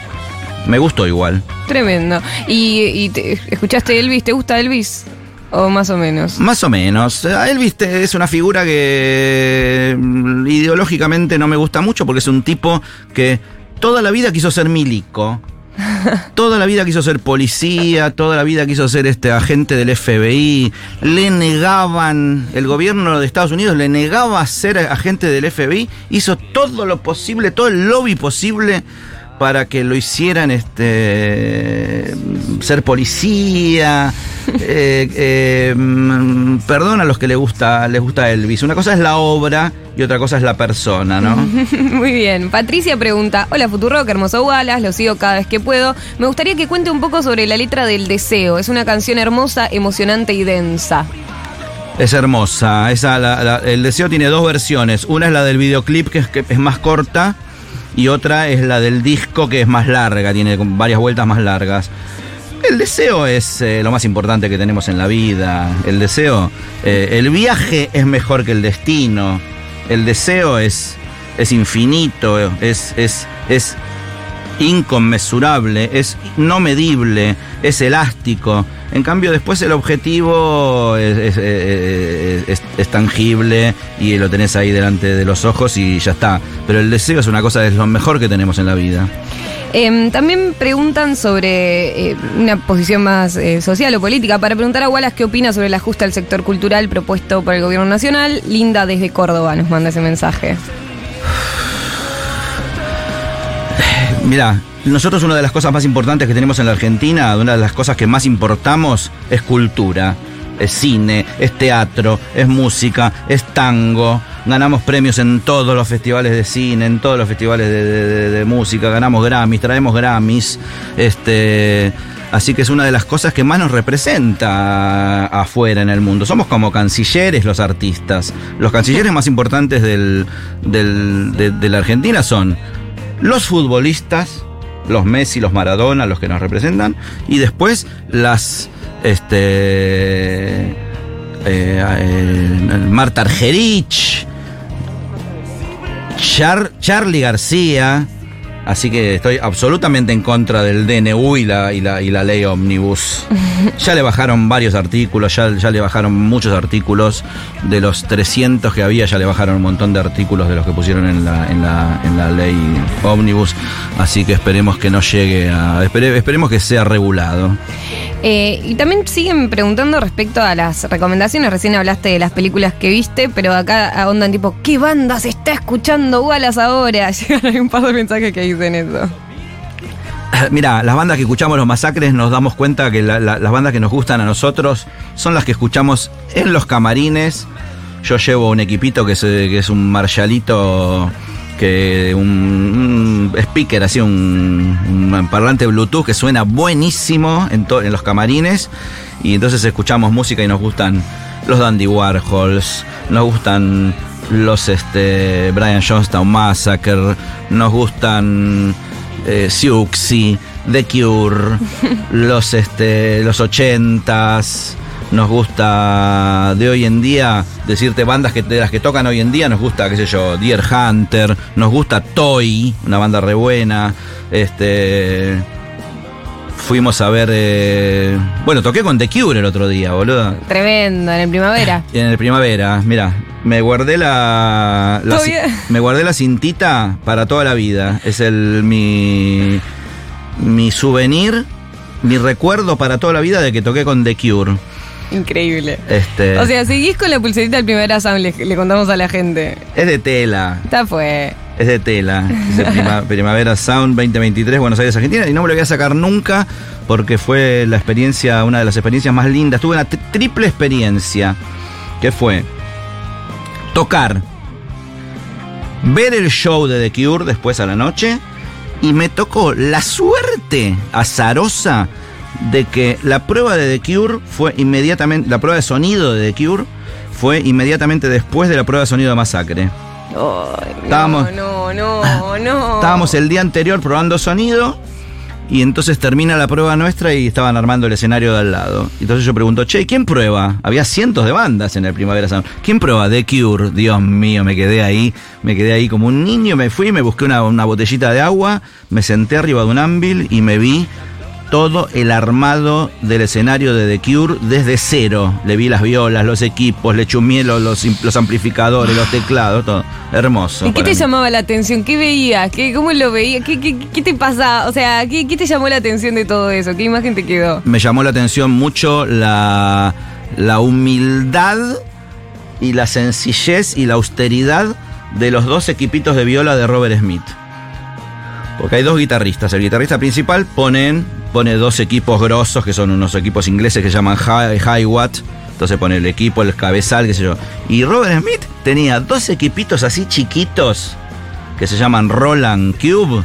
Me gustó igual. Tremendo. ¿Y, y te- escuchaste Elvis? ¿Te gusta Elvis? ¿O más o menos? Más o menos. A Elvis es una figura que mm, ideológicamente no me gusta mucho porque es un tipo que toda la vida quiso ser milico. Toda la vida quiso ser policía, toda la vida quiso ser este agente del FBI. Le negaban, el gobierno de Estados Unidos le negaba ser agente del FBI. Hizo todo lo posible, todo el lobby posible para que lo hicieran este ser policía. Eh, eh, mm, perdón a los que les gusta, les gusta Elvis. Una cosa es la obra y otra cosa es la persona, ¿no? Muy bien. Patricia pregunta, hola Futurock, hermoso Wallace, lo sigo cada vez que puedo. Me gustaría que cuente un poco sobre la letra del deseo. Es una canción hermosa, emocionante y densa. Es hermosa. Esa, la- la- el deseo tiene dos versiones. Una es la del videoclip, que es, que es más corta, y otra es la del disco, que es más larga, tiene varias vueltas más largas. El deseo es eh, lo más importante que tenemos en la vida. El deseo, eh, el viaje es mejor que el destino. El deseo es, es infinito, es, es, es inconmensurable, es no medible, es elástico. En cambio, después el objetivo es, es- es- tangible y lo tenés ahí delante de los ojos y ya está. Pero el deseo es una cosa, es lo mejor que tenemos en la vida. Em, también preguntan sobre eh, una posición más eh, social o política. Para preguntar a Wallace qué opina sobre el ajuste al sector cultural propuesto por el gobierno nacional. Linda desde Córdoba nos manda ese mensaje. Mira, nosotros una de las cosas más importantes que tenemos en la Argentina, una de las cosas que más importamos es cultura, es cine, es teatro, es música, es tango. Ganamos premios en todos los festivales de cine, en todos los festivales de, música, ganamos Grammys, traemos Grammys. Este, así que es una de las cosas que más nos representa afuera en el mundo. Somos como cancilleres los artistas. Los cancilleres más importantes del- del- de- de la Argentina son los futbolistas, los Messi, los Maradona, los que nos representan, y después las este eh, eh, Marta Argerich, Char- Charlie García. Así que estoy absolutamente en contra del DNU y la, y la, y la ley Omnibus. Ya le bajaron varios artículos, ya, ya le bajaron muchos artículos. De los 300 que había, ya le bajaron un montón de artículos de los que pusieron en la, en la, en la ley Omnibus. Así que esperemos que no llegue a. espere- esperemos que sea regulado. Eh, y también siguen preguntando respecto a las recomendaciones. Recién hablaste de las películas que viste, pero acá ahondan tipo, ¿qué banda se está escuchando Wallace ahora? Llegan un par de mensajes que dicen eso. Mira, las bandas que escuchamos los masacres nos damos cuenta que la- la- las bandas que nos gustan a nosotros son las que escuchamos en los camarines. Yo llevo un equipito que es, eh, que es un Marshallito, que un, un speaker, así un, un parlante Bluetooth que suena buenísimo en, to- en los camarines. Y entonces escuchamos música y nos gustan los Dandy Warhols, nos gustan los este, Brian Johnstown Massacre, nos gustan eh, Siouxsie, The Cure, los, este, los ochentas. Nos gusta de hoy en día, decirte bandas que, de las que tocan hoy en día, nos gusta, qué sé yo, Deer Hunter, nos gusta Toy, una banda re buena. Este. Fuimos a ver. eh, bueno, toqué con The Cure el otro día, boludo. Tremendo, en el primavera. En el primavera, mira, me guardé la, la me guardé la cintita para toda la vida. Es el mi mi souvenir, mi recuerdo para toda la vida de que toqué con The Cure. Increíble. Este O sea, seguís con la pulserita del primavera Sound, le, le contamos a la gente. es de tela, Está fue. es de tela. Es de prima- Primavera Sound 2023 Buenos Aires Argentina y no me lo voy a sacar nunca porque fue la experiencia, una de las experiencias más lindas. Tuve una tri- triple experiencia que fue tocar ver el show de The Cure después a la noche y me tocó la suerte azarosa de que la prueba de The Cure fue inmediatamente, la prueba de sonido de The Cure fue inmediatamente después de la prueba de sonido de Masacre. No, Estábamos- no, no, no. Estábamos el día anterior probando sonido y entonces termina la prueba nuestra y estaban armando el escenario de al lado. Entonces yo pregunto, che, ¿quién prueba? Había cientos de bandas en el Primavera Sound. ¿Quién prueba? The Cure. Dios mío, me quedé ahí, me quedé ahí como un niño, me fui, me busqué una, una botellita de agua, me senté arriba de un ámbil y me vi todo el armado del escenario de The Cure desde cero. Le vi las violas, los equipos, le chumié los, los, amplificadores, los teclados, todo. Hermoso. ¿Y qué te mí. llamaba la atención? ¿Qué veías? ¿Qué, ¿Cómo lo veías? ¿Qué, qué, qué te pasa? O sea, ¿qué, ¿qué te llamó la atención de todo eso? ¿Qué imagen te quedó? me llamó la atención mucho la, la humildad y la sencillez y la austeridad de los dos equipitos de viola de Robert Smith. Porque hay dos guitarristas. El guitarrista principal pone dos equipos grosos, que son unos equipos ingleses que se llaman Hi- Hi-Watt. Entonces pone el equipo, el cabezal, qué sé yo. Y Robert Smith tenía dos equipitos así chiquitos, que se llaman Roland Cube,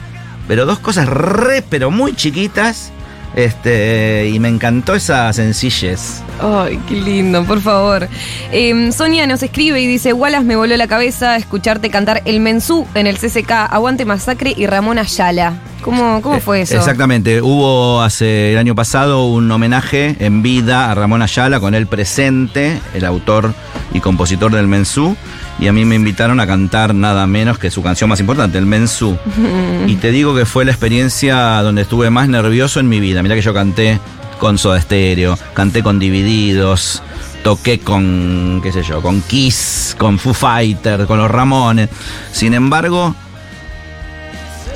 pero dos cosas re, pero muy chiquitas. Este, y me encantó esa sencillez. Ay, qué lindo, por favor. Eh, Sonia nos escribe y dice, Wallace me voló la cabeza escucharte cantar El Mensú en el CCK, Aguante Masacre y Ramón Ayala. ¿Cómo, cómo fue eso? Exactamente, hubo hace el año pasado un homenaje en vida a Ramón Ayala con él presente, el autor y compositor del Mensú, y a mí me invitaron a cantar nada menos que su canción más importante, el Mensú. Y te digo que fue la experiencia donde estuve más nervioso en mi vida. Mira que yo canté con Soda Stereo, canté con Divididos, toqué con, qué sé yo, con Kiss, con Foo Fighter, con los Ramones. Sin embargo,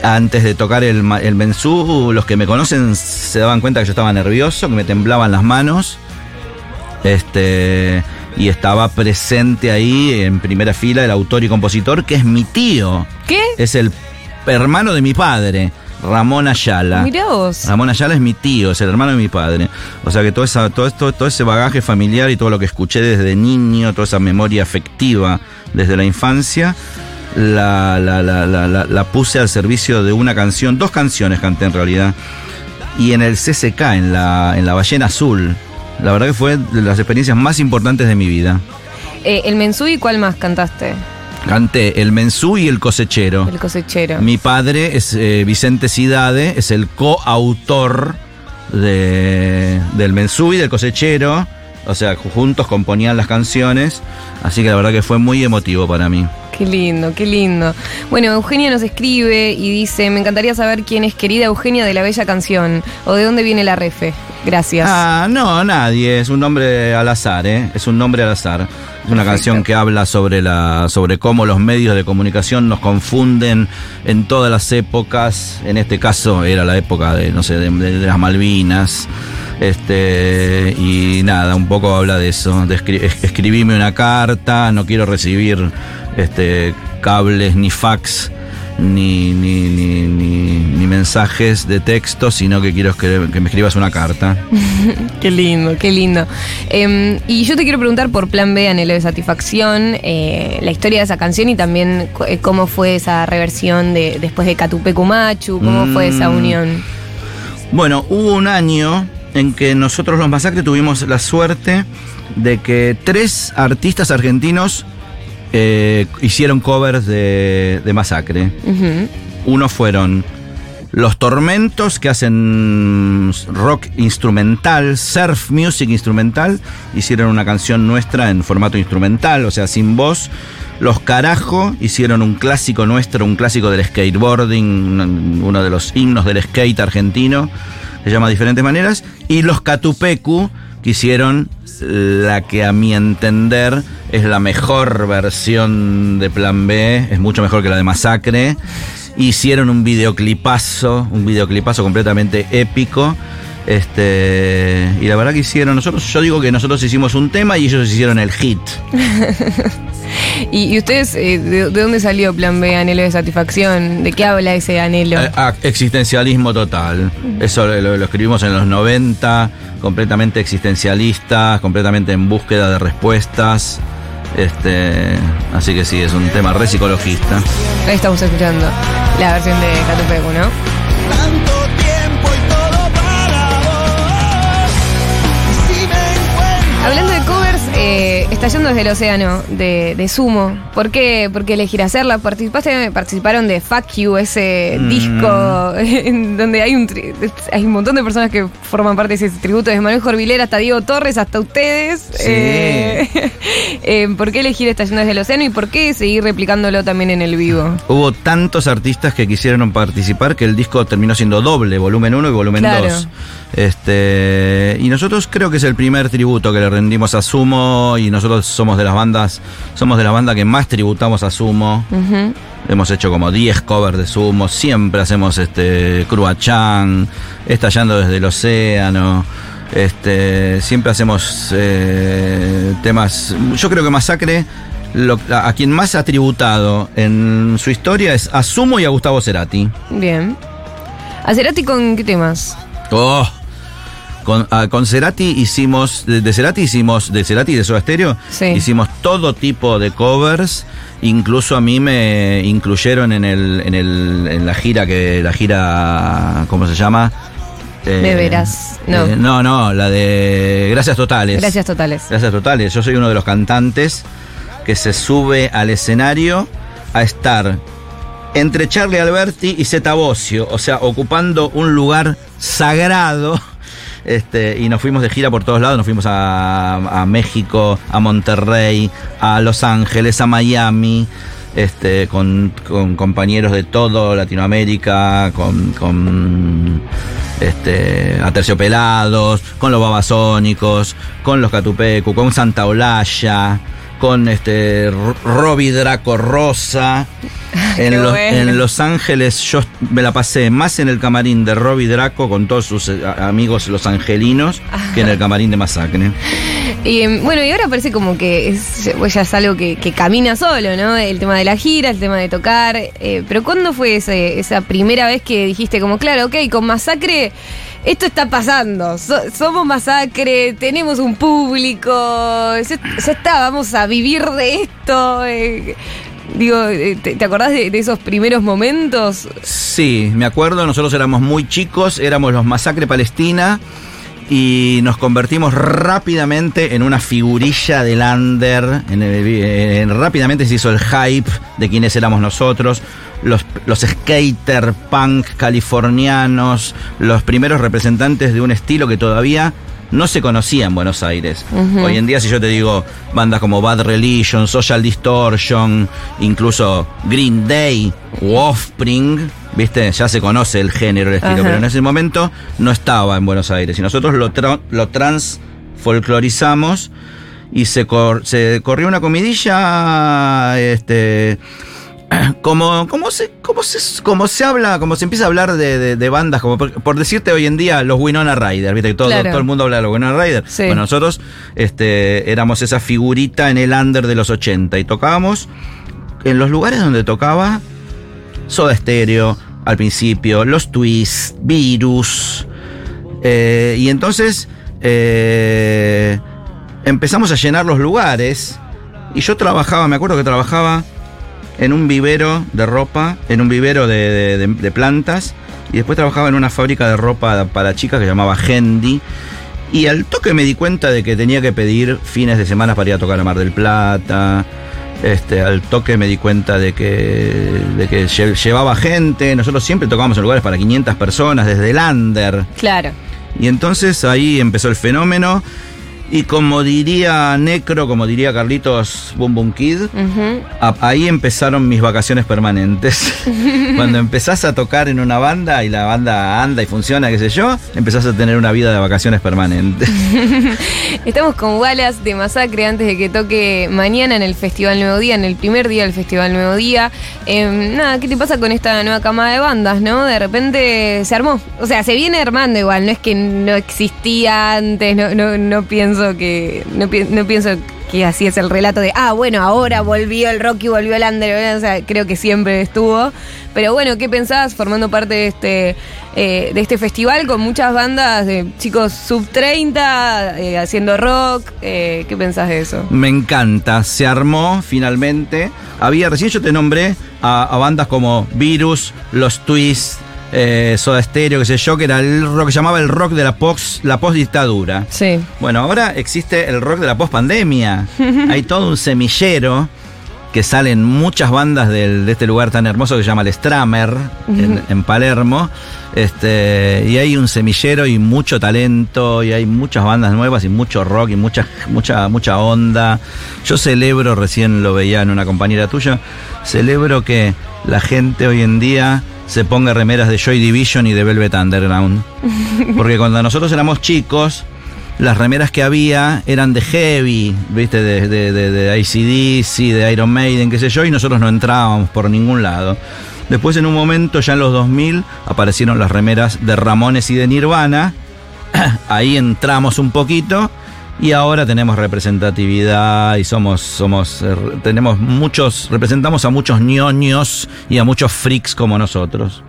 antes de tocar el, el mensú, los que me conocen se daban cuenta que yo estaba nervioso, que me temblaban las manos. Este. Y estaba presente ahí en primera fila el autor y compositor, que es mi tío. ¿Qué? Es el hermano de mi padre, Ramón Ayala. Mirá vos. Ramón Ayala es mi tío, es el hermano de mi padre. O sea que todo, esa, todo, esto, todo ese bagaje familiar y todo lo que escuché desde niño, toda esa memoria afectiva desde la infancia, la, la, la, la, la- puse al servicio de una canción, dos canciones canté en realidad. Y en el CCK, en la, en la Ballena Azul. La verdad que fue de las experiencias más importantes de mi vida. Eh, el Mensú y cuál más cantaste? Canté El Mensú y El Cosechero. El cosechero. Mi padre es eh, Vicente Cidade, es el coautor de, del Mensú y del Cosechero. O sea, juntos componían las canciones. Así que la verdad que fue muy emotivo para mí. Qué lindo, qué lindo. Bueno, Eugenia nos escribe y dice, me encantaría saber quién es querida Eugenia de la Bella Canción o de dónde viene la refe. Gracias. Ah, no, nadie. Es un nombre al azar, ¿eh? Es un nombre al azar. Es una canción que habla sobre, la, sobre cómo los medios de comunicación nos confunden en todas las épocas. En este caso era la época de, no sé, de, de las Malvinas. Este, y nada, un poco habla de eso. De escri- es- escribime una carta, no quiero recibir este, cables ni fax ni, ni, ni, ni- ni mensajes de texto, sino que quiero que, que me escribas una carta. Qué lindo, qué lindo. Eh, y yo te quiero preguntar por Plan B, Anhelo de Satisfacción, eh, la historia de esa canción y también eh, cómo fue esa reversión de después de Catupecu Machu, cómo fue esa Mm. unión. Bueno, hubo un año en que nosotros los Masacre tuvimos la suerte de que tres artistas argentinos eh, hicieron covers de, de Masacre. Ujú. Uno fueron Los Tormentos, que hacen rock instrumental, surf music instrumental. Hicieron una canción nuestra en formato instrumental, o sea, sin voz. Los Carajo hicieron un clásico nuestro, un clásico del skateboarding, un- uno de los himnos del skate argentino, se llama de diferentes maneras. Y los Catupecu, que hicieron la que a mi entender es la mejor versión de Plan B, es mucho mejor que la de Masacre. Hicieron un videoclipazo, un videoclipazo completamente épico. Este, y la verdad que hicieron, nosotros, yo digo que nosotros hicimos un tema y ellos hicieron el hit. ¿Y, y ustedes, eh, de, de dónde salió Plan B, Anhelo de Satisfacción? ¿De qué habla ese anhelo? Eh, ah, existencialismo total. Eso lo, lo escribimos en los 90, completamente existencialistas, completamente en búsqueda de respuestas. Este, así que sí, es un tema re psicologista. Ahí estamos escuchando la versión de Catupecu, ¿no? Estallando desde el océano de, de Sumo. ¿Por qué, ¿Por qué elegir hacerla? Participaste, participaron de Fuck You, ese Mm. disco en donde hay un, tri- hay un montón de personas que forman parte de ese tributo, desde Manuel Jorvilera hasta Diego Torres, hasta ustedes. Sí. Eh, eh, ¿Por qué elegir Estallando desde el océano y por qué seguir replicándolo también en el vivo? Hubo tantos artistas que quisieron participar que el disco terminó siendo doble, volumen 1 y volumen Claro. 2. Este, y nosotros creo que es el primer tributo que le rendimos a Sumo y nosotros somos de las bandas, somos de la banda que más tributamos a Sumo. Hemos hecho como 10 covers de Sumo, siempre hacemos este Cruachan, Estallando desde el océano. Este, siempre hacemos eh, temas. Yo creo que Masacre, lo- a a quien más ha tributado en su historia es a Sumo y a Gustavo Cerati. Bien. ¿A Cerati con qué temas? Oh. Con, ah, con Cerati hicimos, de, de Cerati hicimos, de Cerati y de Soda Stereo, Sí. hicimos todo tipo de covers, incluso a mí me incluyeron en el, en el, en la gira que, la gira, ¿cómo se llama? Eh, De veras, no. eh, no, no, la de Gracias Totales. Gracias totales. Gracias Totales. Yo soy uno de los cantantes que se sube al escenario a estar entre Charlie Alberti y Zeta Bosio, o sea, ocupando un lugar sagrado. Este, y nos fuimos de gira por todos lados, nos fuimos a, México, a Monterrey, a Los Ángeles, a Miami, este, con, compañeros de todo Latinoamérica, con, con este, Aterciopelados, con los Babasónicos, con los Catupecu, con Santa Olaya, con este Robbie Draco Rosa. En, los- bueno. en Los Ángeles yo me la pasé más en el camarín de Robbie Draco con todos sus eh, amigos los angelinos que en el camarín de Masacre. Y bueno, y ahora parece como que es, pues ya es algo que, que camina solo, ¿no? El tema de la gira, el tema de tocar. eh, pero ¿cuándo fue ese- esa primera vez que dijiste como, claro, ok, con Masacre esto está pasando? So- somos Masacre, tenemos un público, ya, está, vamos a vivir de esto. eh, digo, eh, ¿te, te acordás de, de esos primeros momentos? Sí, me acuerdo, nosotros éramos muy chicos, éramos los Masacre Palestina y nos convertimos rápidamente en una figurilla del under. En el- en- rápidamente se hizo el hype de quiénes éramos nosotros. Los, los skater punk californianos, los primeros representantes de un estilo que todavía no se conocía en Buenos Aires. Hoy en día, si yo te digo bandas como Bad Religion, Social Distortion, incluso Green Day u Offspring, ¿viste? Ya se conoce el género, el estilo, Ajá. pero en ese momento no estaba en Buenos Aires. Y nosotros lo, tra- lo transfolclorizamos y se, cor- se corrió una comidilla, este como, como, se, como, se, como se habla, como se empieza a hablar de, de- de bandas, como por, por decirte hoy en día los Winona Ryder, ¿viste? Que todo, Claro. todo el mundo habla de los Winona Ryder. Sí. Bueno, nosotros este, éramos esa figurita en el under de los 80 y tocábamos en los lugares donde tocaba Soda Stereo al principio, los Twists, Virus. eh, y entonces eh, empezamos a llenar los lugares. Y yo trabajaba, me acuerdo que trabajaba en un vivero de ropa, en un vivero de, de- de- de plantas. Y después trabajaba en una fábrica de ropa para chicas que llamaba Hendy. Y al toque me di cuenta de que tenía que pedir fines de semana para ir a tocar a Mar del Plata. Este, al toque me di cuenta de que, de que lle- llevaba gente. Nosotros siempre tocábamos en lugares para 500 personas, desde el under. Claro. Y entonces ahí empezó el fenómeno. Y como diría Necro, como diría Carlitos Boom Boom Kid, a- ahí empezaron mis vacaciones permanentes. Cuando empezás a tocar en una banda y la banda anda y funciona, qué sé yo, empezás a tener una vida de vacaciones permanentes. Estamos con Wallace de Masacre antes de que toque mañana en el Festival Nuevo Día, en el primer día del Festival Nuevo Día. Eh, nada, ¿qué te pasa con esta nueva camada de bandas, no? De repente se armó. O sea, se viene armando igual, no es que no existía antes, no, no, no pienso que no, no pienso que así es el relato de ah bueno ahora volvió el rock y volvió el under o sea creo que siempre estuvo. Pero bueno qué pensás formando parte de este eh, de este festival con muchas bandas de chicos sub 30 eh, haciendo rock eh, qué pensás de eso Me encanta, se armó finalmente. Había, recién yo te nombré a, a bandas como Virus, Los Twists, eh, Soda Stereo, qué sé yo, que era el rock que llamaba el rock de la post, la post-dictadura. sí Bueno, ahora existe el rock de la post-pandemia. Hay todo un semillero que salen muchas bandas del- de este lugar tan hermoso que se llama el Stramer, en, en Palermo. Este, y hay un semillero y mucho talento, y hay muchas bandas nuevas y mucho rock y mucha, mucha, mucha onda. Yo celebro, recién lo veía en una compañera tuya, celebro que la gente hoy en día se ponga remeras de Joy Division y de Velvet Underground. Porque cuando nosotros éramos chicos, las remeras que había eran de heavy, viste, de, de, de, de ACDC, de Iron Maiden, qué sé yo, y nosotros no entrábamos por ningún lado. Después en un momento, ya en los 2000, aparecieron las remeras de Ramones y de Nirvana. Ahí entramos un poquito y ahora tenemos representatividad y somos, somos, eh, tenemos muchos, representamos a muchos ñoños y a muchos freaks como nosotros.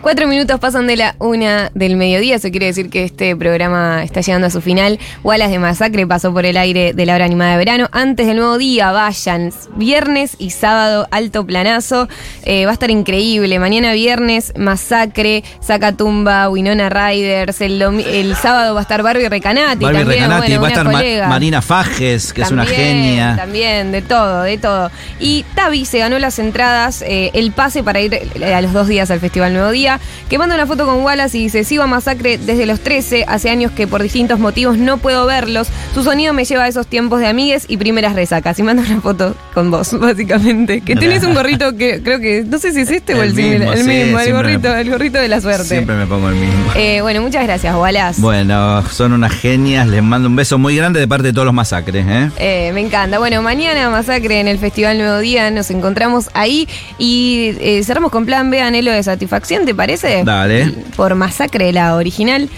Cuatro minutos pasan de la una del mediodía, eso quiere decir que este programa está llegando a su final. Wallace de Masacre pasó por el aire de la hora animada de verano. Antes del nuevo día, vayan. Viernes y sábado, alto planazo. Eh, va a estar increíble. Mañana viernes, Masacre, Sacatumba, Winona Riders. El, sábado va a estar Barbie Recanati. Barbie también, Recanati, bueno, va a estar Ma-. Marina Fajes, que es una genia. También, de todo, de todo. Y Tavi se ganó las entradas, eh, el pase para ir eh, a los dos días al Festival Nuevo Día, que manda una foto con Wallace y dice, sigo a Masacre desde los 13, hace años que por distintos motivos no puedo verlos. Su sonido me lleva a esos tiempos de amigues y primeras resacas. Y manda una foto con vos, básicamente. Que tenés un gorrito que creo que, no sé si es este o El mismo, el sí, mismo, el gorrito, me- el gorrito de la suerte. Siempre me pongo el mismo. Eh, bueno, muchas gracias, Wallace. Bueno, son unas genias, les mando un beso muy grande de parte de todos los masacres, ¿eh? Eh, me encanta. Bueno, mañana Masacre en el Festival Nuevo Día. Nos encontramos ahí y cerramos con plan B, anhelo de satisfacción, ¿te parece? Dale. Por Masacre, la original.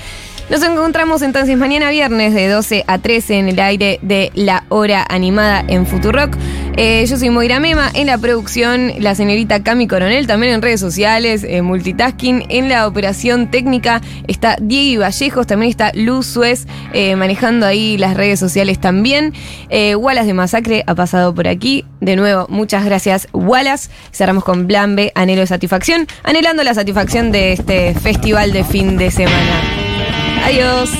Nos encontramos entonces mañana viernes de 12 a 13 en el aire de la hora animada en Futurock. Eh, yo soy Moira Mema, en la producción la señorita Cami Coronel, también en redes sociales, eh, multitasking. En la operación técnica está Diego Vallejos, también está Luz Suez eh, manejando ahí las redes sociales también. Wallace de Masacre ha pasado por aquí. De nuevo, muchas gracias Wallace. Cerramos con Plan B, anhelo de satisfacción, anhelando la satisfacción de este festival de fin de semana. Adiós.